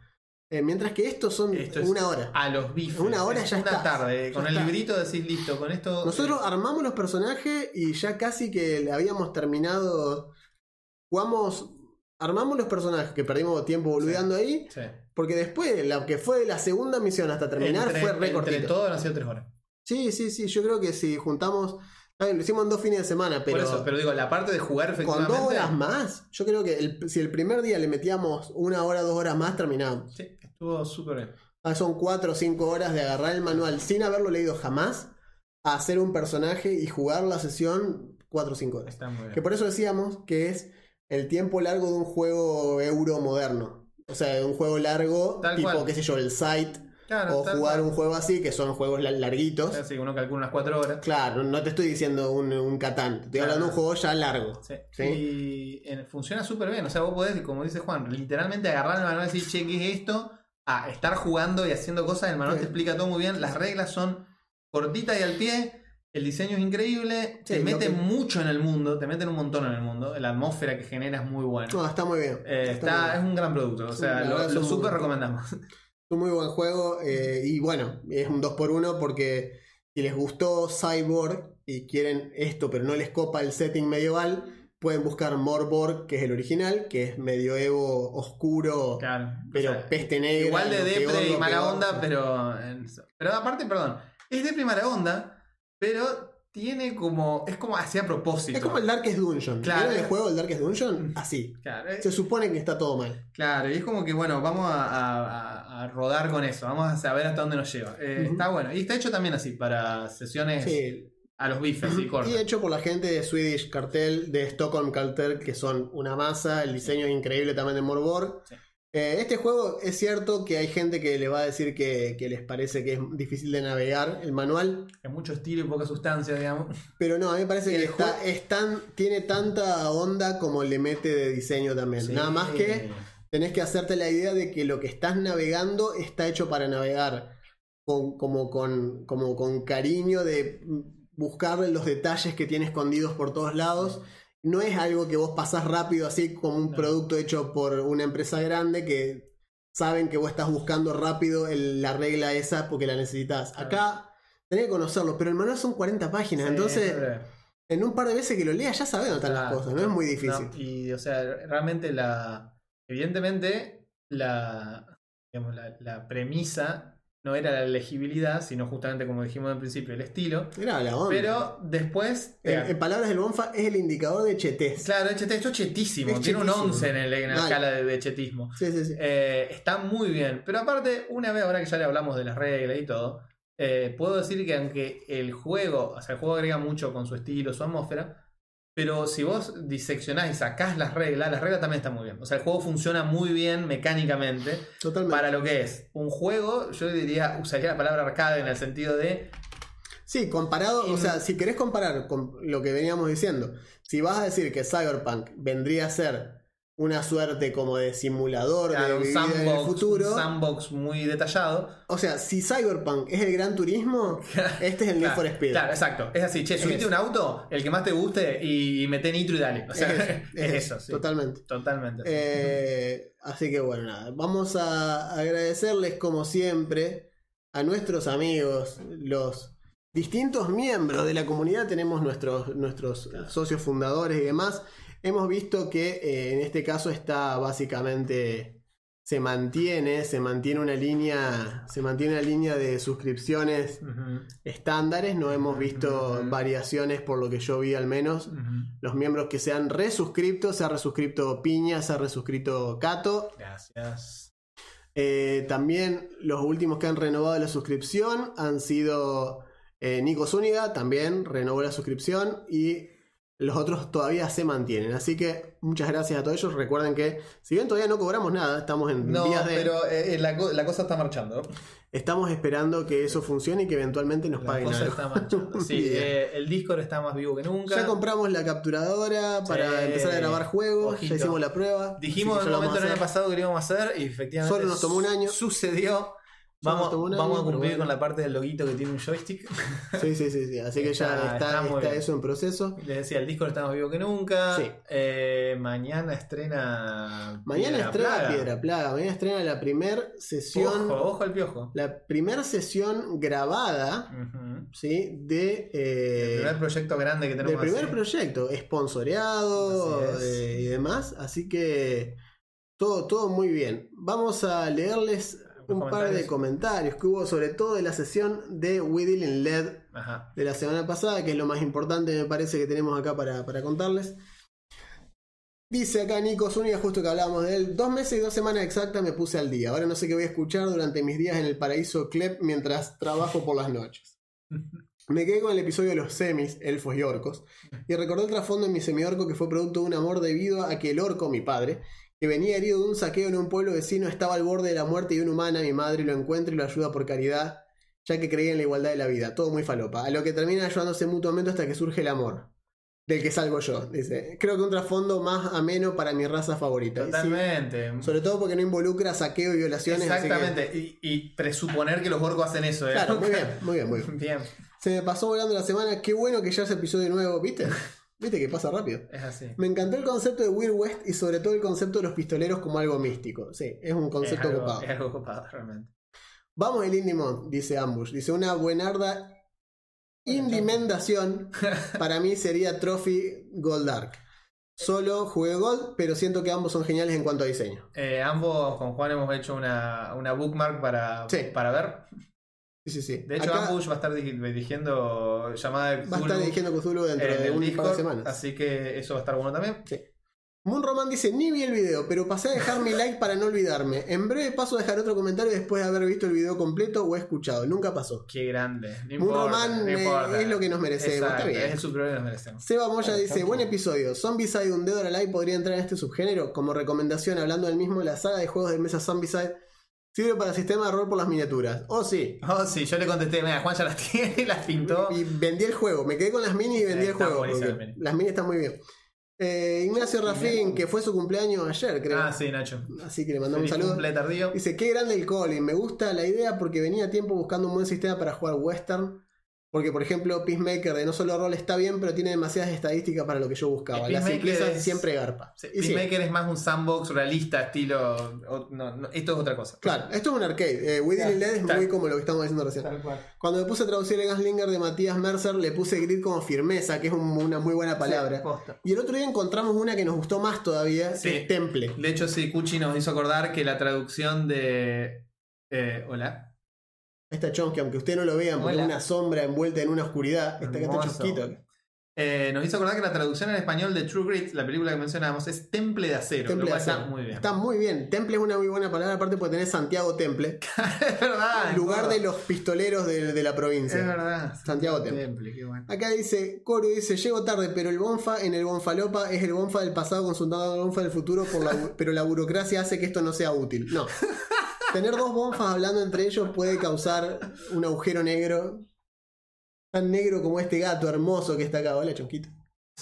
Eh, mientras que estos son Esto es una hora. A los bifes. Una hora Es ya Una estás. tarde. Ya Con el librito decís listo. Con esto. Nosotros armamos los personajes y ya casi que le habíamos terminado. Jugamos. Armamos los personajes que perdimos tiempo boludeando ahí. Sí. Porque después, la que fue de la segunda misión hasta terminar Entre- fue re Entre todo han sido tres horas. Sí, sí, sí. Yo creo que si juntamos. Bien, lo hicimos en dos fines de semana, pero. Por eso, pero digo, la parte de jugar con efectivamente. dos horas más, yo creo que el- si el primer día le metíamos una hora, dos horas más, terminábamos. Sí, estuvo súper bien. Ah, son cuatro o cinco horas de agarrar el manual sin haberlo leído jamás, a hacer un personaje y jugar la sesión cuatro o cinco horas. Está muy bien. Que por eso decíamos que es el tiempo largo de un juego euro moderno. O sea, de un juego largo, Tal tipo, cual. qué sé yo, el site, Claro, o jugar un juego así, que son juegos la- larguitos. Que uno calcula unas cuatro horas. Claro, no te estoy diciendo un, un Catán, te estoy Claro. hablando de un juego ya largo. Sí. ¿sí? Y eh, funciona súper bien. O sea, vos podés, como dice Juan, literalmente agarrar el manual y decir, che, ¿qué es esto? A estar jugando y haciendo cosas. El manual Sí. te explica todo muy bien. Las reglas son cortitas y al pie. El diseño es increíble. Sí, te mete que- mucho en el mundo. Te meten un montón en el mundo. La atmósfera que genera es muy buena. No, está muy bien. Eh, está está, muy bien. es un gran producto. O Sí, sea, lo, lo súper recomendamos. Un muy buen juego eh, y bueno, es un 2x1 porque si les gustó Cyborg y quieren esto pero no les copa el setting medieval, pueden buscar Morborg, que es el original, que es medioevo oscuro, Claro. pero O sea, peste negra. Igual de depre peor, y mala peor. onda, pero. Pero aparte, perdón. Es depre y mala onda, pero tiene como. Es como así a propósito. Es como el Darkest Dungeon. Claro. ¿Vieron el juego del Darkest Dungeon? Así. Claro, es- Se supone que está todo mal. claro, y es como que, bueno, vamos a, a- a- rodar con eso. Vamos a saber hasta dónde nos lleva. Eh. Está bueno. Y está hecho también así, para sesiones Sí. a los bifes, así cortas. Y hecho por la gente de Swedish Cartel, de Stockholm Cartel, que son una masa. El diseño es increíble también de Morborg. Sí. Eh, este juego es cierto que hay gente que le va a decir que, que les parece que es difícil de navegar el manual, Es mucho estilo y poca sustancia, digamos. pero no, a mí me parece que está, es tan- tiene tanta onda como le mete de diseño también. Sí. Nada más que tenés que hacerte la idea de que lo que estás navegando está hecho para navegar con, como, con, como con cariño de buscar los detalles que tiene escondidos por todos lados. No es algo que vos pasás rápido así como un No. producto hecho por una empresa grande que saben que vos estás buscando rápido el- la regla esa porque la necesitas. Claro. Acá tenés que conocerlo, pero el manual son 40 páginas, Sí, entonces en un par de veces que lo leas ya sabes dónde están las cosas, no es muy difícil. No, y, o sea, realmente la. Evidentemente, la. Digamos, la, la premisa no era la legibilidad, sino justamente, como dijimos al principio, el estilo. Era la onda. Pero después. En, eh, en palabras del Bonfa, es el indicador de chetez. claro, este- esto es chetísimo. Es Tiene un chetísimo. 11 en, el- en la escala de, de chetismo. Sí, sí, sí. Eh, está muy bien. Pero aparte, una vez ahora que ya le hablamos de las reglas y todo, eh, puedo decir que aunque el juego, o sea, el juego agrega mucho con su estilo, su atmósfera, pero si vos diseccionás y sacás las reglas, las reglas también están muy bien. O sea, el juego funciona muy bien mecánicamente Totalmente. para lo que es. Un juego, yo diría, usaría la palabra arcade en el sentido de Sí, comparado, o sea, si querés comparar con lo que veníamos diciendo, si vas a decir que Cyberpunk vendría a ser una suerte como de simulador claro, de un vida en el sandbox, futuro, un sandbox muy detallado. o sea, si Cyberpunk es el Gran Turismo, este es el Need Claro, for Speed. Claro, exacto. Es así, che, subite Es- un auto, el que más te guste y mete nitro y dale. O sea, Es es, eso, es eso, sí. Totalmente. Totalmente. Eh, así que bueno, nada. Vamos a agradecerles como siempre a nuestros amigos, los distintos miembros de la comunidad. Tenemos nuestros, nuestros socios fundadores y demás. Hemos visto que eh, en este caso está básicamente se mantiene, se mantiene una línea, se mantiene una línea de suscripciones estándares. No hemos visto variaciones por lo que yo vi al menos los miembros que se han resuscripto, se ha resuscrito Piña, se ha resuscrito Cato. Gracias. Eh, también los últimos que han renovado la suscripción han sido eh, Nico Zúñiga, también renovó la suscripción y los otros todavía se mantienen. Así que muchas gracias a todos ellos. Recuerden que si bien todavía no cobramos nada, estamos en No, vías de... pero eh, la, co- la cosa está marchando. Estamos esperando que eso funcione y que eventualmente nos La paguen cosa algo. está marchando. Sí, eh, el Discord está más vivo que nunca. Ya compramos la capturadora para Sí. empezar a grabar juegos, Ojito. ya hicimos la prueba. Dijimos en un momento el año pasado que lo íbamos a hacer y efectivamente Solo nos tomó un año. Sucedió. Vamos, vamos a cumplir bueno. con la parte del loguito que tiene un joystick. Sí, sí, sí, sí. Así que ya Está- está, está muy está bien. eso en proceso. Les decía, el Discord está más vivo que nunca. Sí. Eh, mañana estrena. Mañana Piedra estrena Plaga. Piedra Plaga. Mañana estrena la primer sesión. Ojo, ojo al piojo. La primer sesión grabada. ¿sí? De. eh, el primer proyecto grande que tenemos. del primer así. proyecto, esponsoreado es. eh, y demás. Así que todo, todo muy bien. Vamos a leerles un par de comentarios. que hubo, sobre todo de la sesión de We Deal in LED Ajá. de la semana pasada, que es lo más importante, me parece, que tenemos acá para, para contarles. Dice acá Nico Zúñiga, justo que hablábamos de él, dos meses y dos semanas exactas me puse al día. Ahora no sé qué voy a escuchar durante mis días en el paraíso Clep mientras trabajo por las noches. Me quedé con el episodio de los semis, elfos y orcos, y recordé el trasfondo en mi semiorco que fue producto de un amor debido a que el orco, mi padre, que venía herido de un saqueo en un pueblo vecino, estaba al borde de la muerte y una humana, mi madre, lo encuentra y lo ayuda por caridad, ya que creía en la igualdad de la vida. Todo muy falopa. A lo que terminan ayudándose mutuamente hasta que surge el amor. Del que salgo yo, dice. Creo que un trasfondo más ameno para mi raza favorita. Sí, Totalmente. sobre todo porque no involucra saqueo y violaciones. que- Exactamente. Y, y presuponer que los orcos hacen eso, ¿eh? Claro, muy bien, muy bien, muy bien. Bien, Se me pasó volando la semana. Qué bueno que ya es episodio nuevo, ¿viste? ¿Viste que pasa rápido? es así. Me encantó el concepto de Weird West y sobre todo el concepto de los pistoleros como algo místico. Sí, es un concepto es algo, ocupado. es algo copado, realmente. Vamos el Indie Month, dice Ambush. Dice una buenarda indimendación. para mí sería Trophy Gold Dark. Solo jugué Gold, pero siento que ambos son geniales en cuanto a diseño. Eh, ambos con Juan hemos hecho una, una bookmark para, Sí. para ver. Sí, sí, sí. De hecho, Acá Ambush va a estar diri- dirigiendo llamada de va a estar Cthulhu dirigiendo Cthulhu dentro en de un par de Discord, semanas. Así que eso va a estar bueno también. Moon Roman dice, ni vi el video, pero pasé a dejar mi like para no olvidarme. En breve paso a dejar otro comentario después de haber visto el video completo o escuchado. Nunca pasó. Qué grande. No Moon importa, Roman no eh, es lo que nos merecemos. Exacto, Está bien. Es el que nos merecemos. Seba Moya dice, buen episodio. Zombicide un dedo a la like podría entrar en este subgénero. Como recomendación, hablando del mismo, la saga de juegos de mesa Zombicide sirve para sistema de rol por las miniaturas. Oh, sí. Oh, sí, yo le contesté, mira, Juan ya las tiene y las pintó. Y vendí el juego. Me quedé con las minis y vendí el juego. mini. las minis están muy bien. Eh, Ignacio Rafín, que fue su cumpleaños ayer, creo. Ah, sí, Nacho. Así que le mandamos un saludo. tardío. Dice, qué grande el Colin. Me gusta la idea porque venía tiempo buscando un buen sistema para jugar western. Porque, por ejemplo, Peacemaker de no solo rol está bien, pero tiene demasiadas estadísticas para lo que yo buscaba. La simpleza es- siempre garpa. Sí, Peacemaker es más un sandbox realista, estilo. o- no, no, esto es otra cosa. claro, esto es un arcade. Eh, Within Claro, LED es tal- muy como lo que estamos diciendo recién. Tal cual. Cuando me puse a traducir el Gaslinger de Matías Mercer, le puse grid como firmeza, que es un- una muy buena palabra. Sí, y el otro día encontramos una que nos gustó más todavía, Sí. que es temple. De hecho, sí, Cuchi nos hizo acordar que la traducción de. eh, Hola. Esta Chomsky, aunque usted no lo vean, porque Hola. una sombra envuelta en una oscuridad, está acá chusquito. Eh, nos hizo acordar que la traducción en español de True Grit, la película que mencionábamos, es Temple de Acero. Temple de acero. está muy bien. Está muy bien. Temple es una muy buena palabra, aparte puede tener Santiago Temple, es verdad. lugar todo. de los pistoleros de, de la provincia. Es verdad. Santiago Temple. qué bueno. Acá dice, Coru dice, llego tarde, pero el Bonfa en el Bonfalopa es el Bonfa del pasado consultado con el Bonfa del futuro, por la bu- pero la burocracia hace que esto no sea útil. No. Tener dos Bonfas hablando entre ellos puede causar un agujero negro. Tan negro como este gato hermoso que está acá. Hola, chonquito.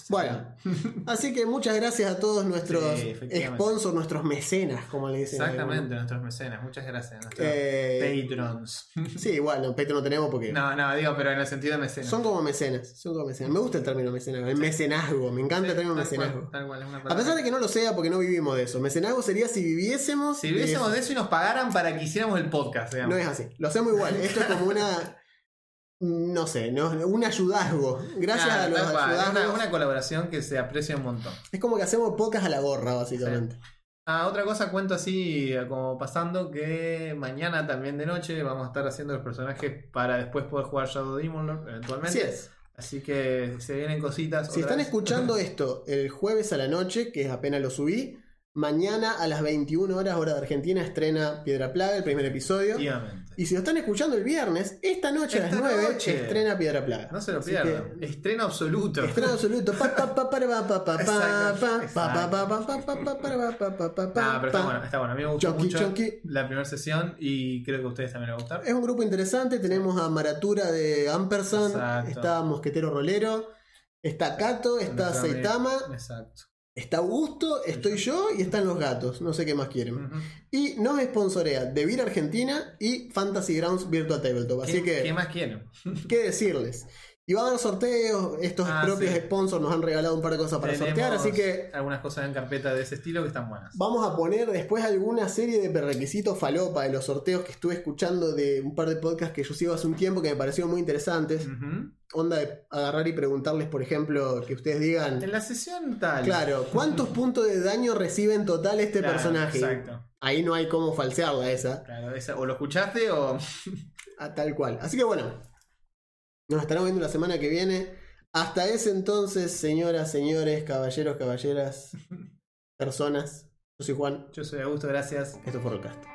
Bueno, así que muchas gracias a todos nuestros Sí, sponsors, nuestros mecenas, como le dicen. Exactamente, nuestros mecenas. Muchas gracias. Nuestros Eh, patrons. sí, igual, no, Petro no tenemos porque No, no, digo, pero en el sentido de mecenas. son como mecenas, son como mecenas. Me gusta el término mecenazgo, el mecenazgo, me encanta el término Tal mecenazgo. cual, tal cual, es una A pesar de que no lo sea porque no vivimos de eso. Mecenazgo sería si viviésemos. Si viviésemos de de eso y nos pagaran para que hiciéramos el podcast, digamos. No es así. Lo hacemos igual. Esto es como una. No sé, no, un ayudazgo. Gracias a los tal ayudazgos. una, una colaboración que se aprecia un montón. Es como que hacemos pocas a la gorra, básicamente. Ah, otra cosa cuento así como pasando que mañana también de noche vamos a estar haciendo los personajes para después poder jugar Shadow Demon Lord eventualmente. Así es. Así que se vienen cositas. Si están vez. escuchando esto el jueves a la noche, que apenas lo subí, mañana a las 21 horas hora de Argentina estrena Piedra Plaga, el primer episodio. Y si lo están escuchando el viernes, esta noche a las Esta 9 noche. estrena Piedra Plaga. No se lo Así pierdan. que, Estreno absoluto. Estreno absoluto. Pa, pa, pa, para, pa, pa, pa, pa, Exacto, pa, exacto. pa, pa, pa, pa, pa, pa, para, pa, pa, pa, pa, Ah, pero está pa. bueno, está bueno. A mí me gustó Chonky, mucho chonky. la primera sesión y creo que a ustedes también les va a gustar. Es un grupo interesante. Tenemos a Maratura de Ampersand, Exacto. está Mosquetero Rolero, está Cato, está. Saitama, Exacto. Está Augusto, estoy yo y están los gatos. No sé qué más quieren. Y nos sponsorea Devir Argentina y Fantasy Grounds Virtual Tabletop. Así ¿Qué, que, ¿Qué más quieren? ¿qué decirles? Y va a haber sorteos. Estos Ah, propios sí. sponsors nos han regalado un par de cosas para Tenemos sortear. Así que Algunas cosas en carpeta de ese estilo que están buenas. Vamos a poner después alguna serie de prerequisitos falopa de los sorteos que estuve escuchando de un par de podcasts que yo sigo hace un tiempo que me parecieron muy interesantes. Onda de agarrar y preguntarles, por ejemplo, que ustedes digan, En la sesión tal. claro, ¿cuántos puntos de daño recibe en total este Claro, personaje? Exacto. Ahí no hay cómo falsearla esa, Claro, esa- o lo escuchaste o. a tal cual. Así que bueno, nos estaremos viendo la semana que viene. Hasta ese entonces, señoras, señores, caballeros, caballeras, personas. Yo soy Juan, Yo soy Augusto, gracias. esto fue Rollcast.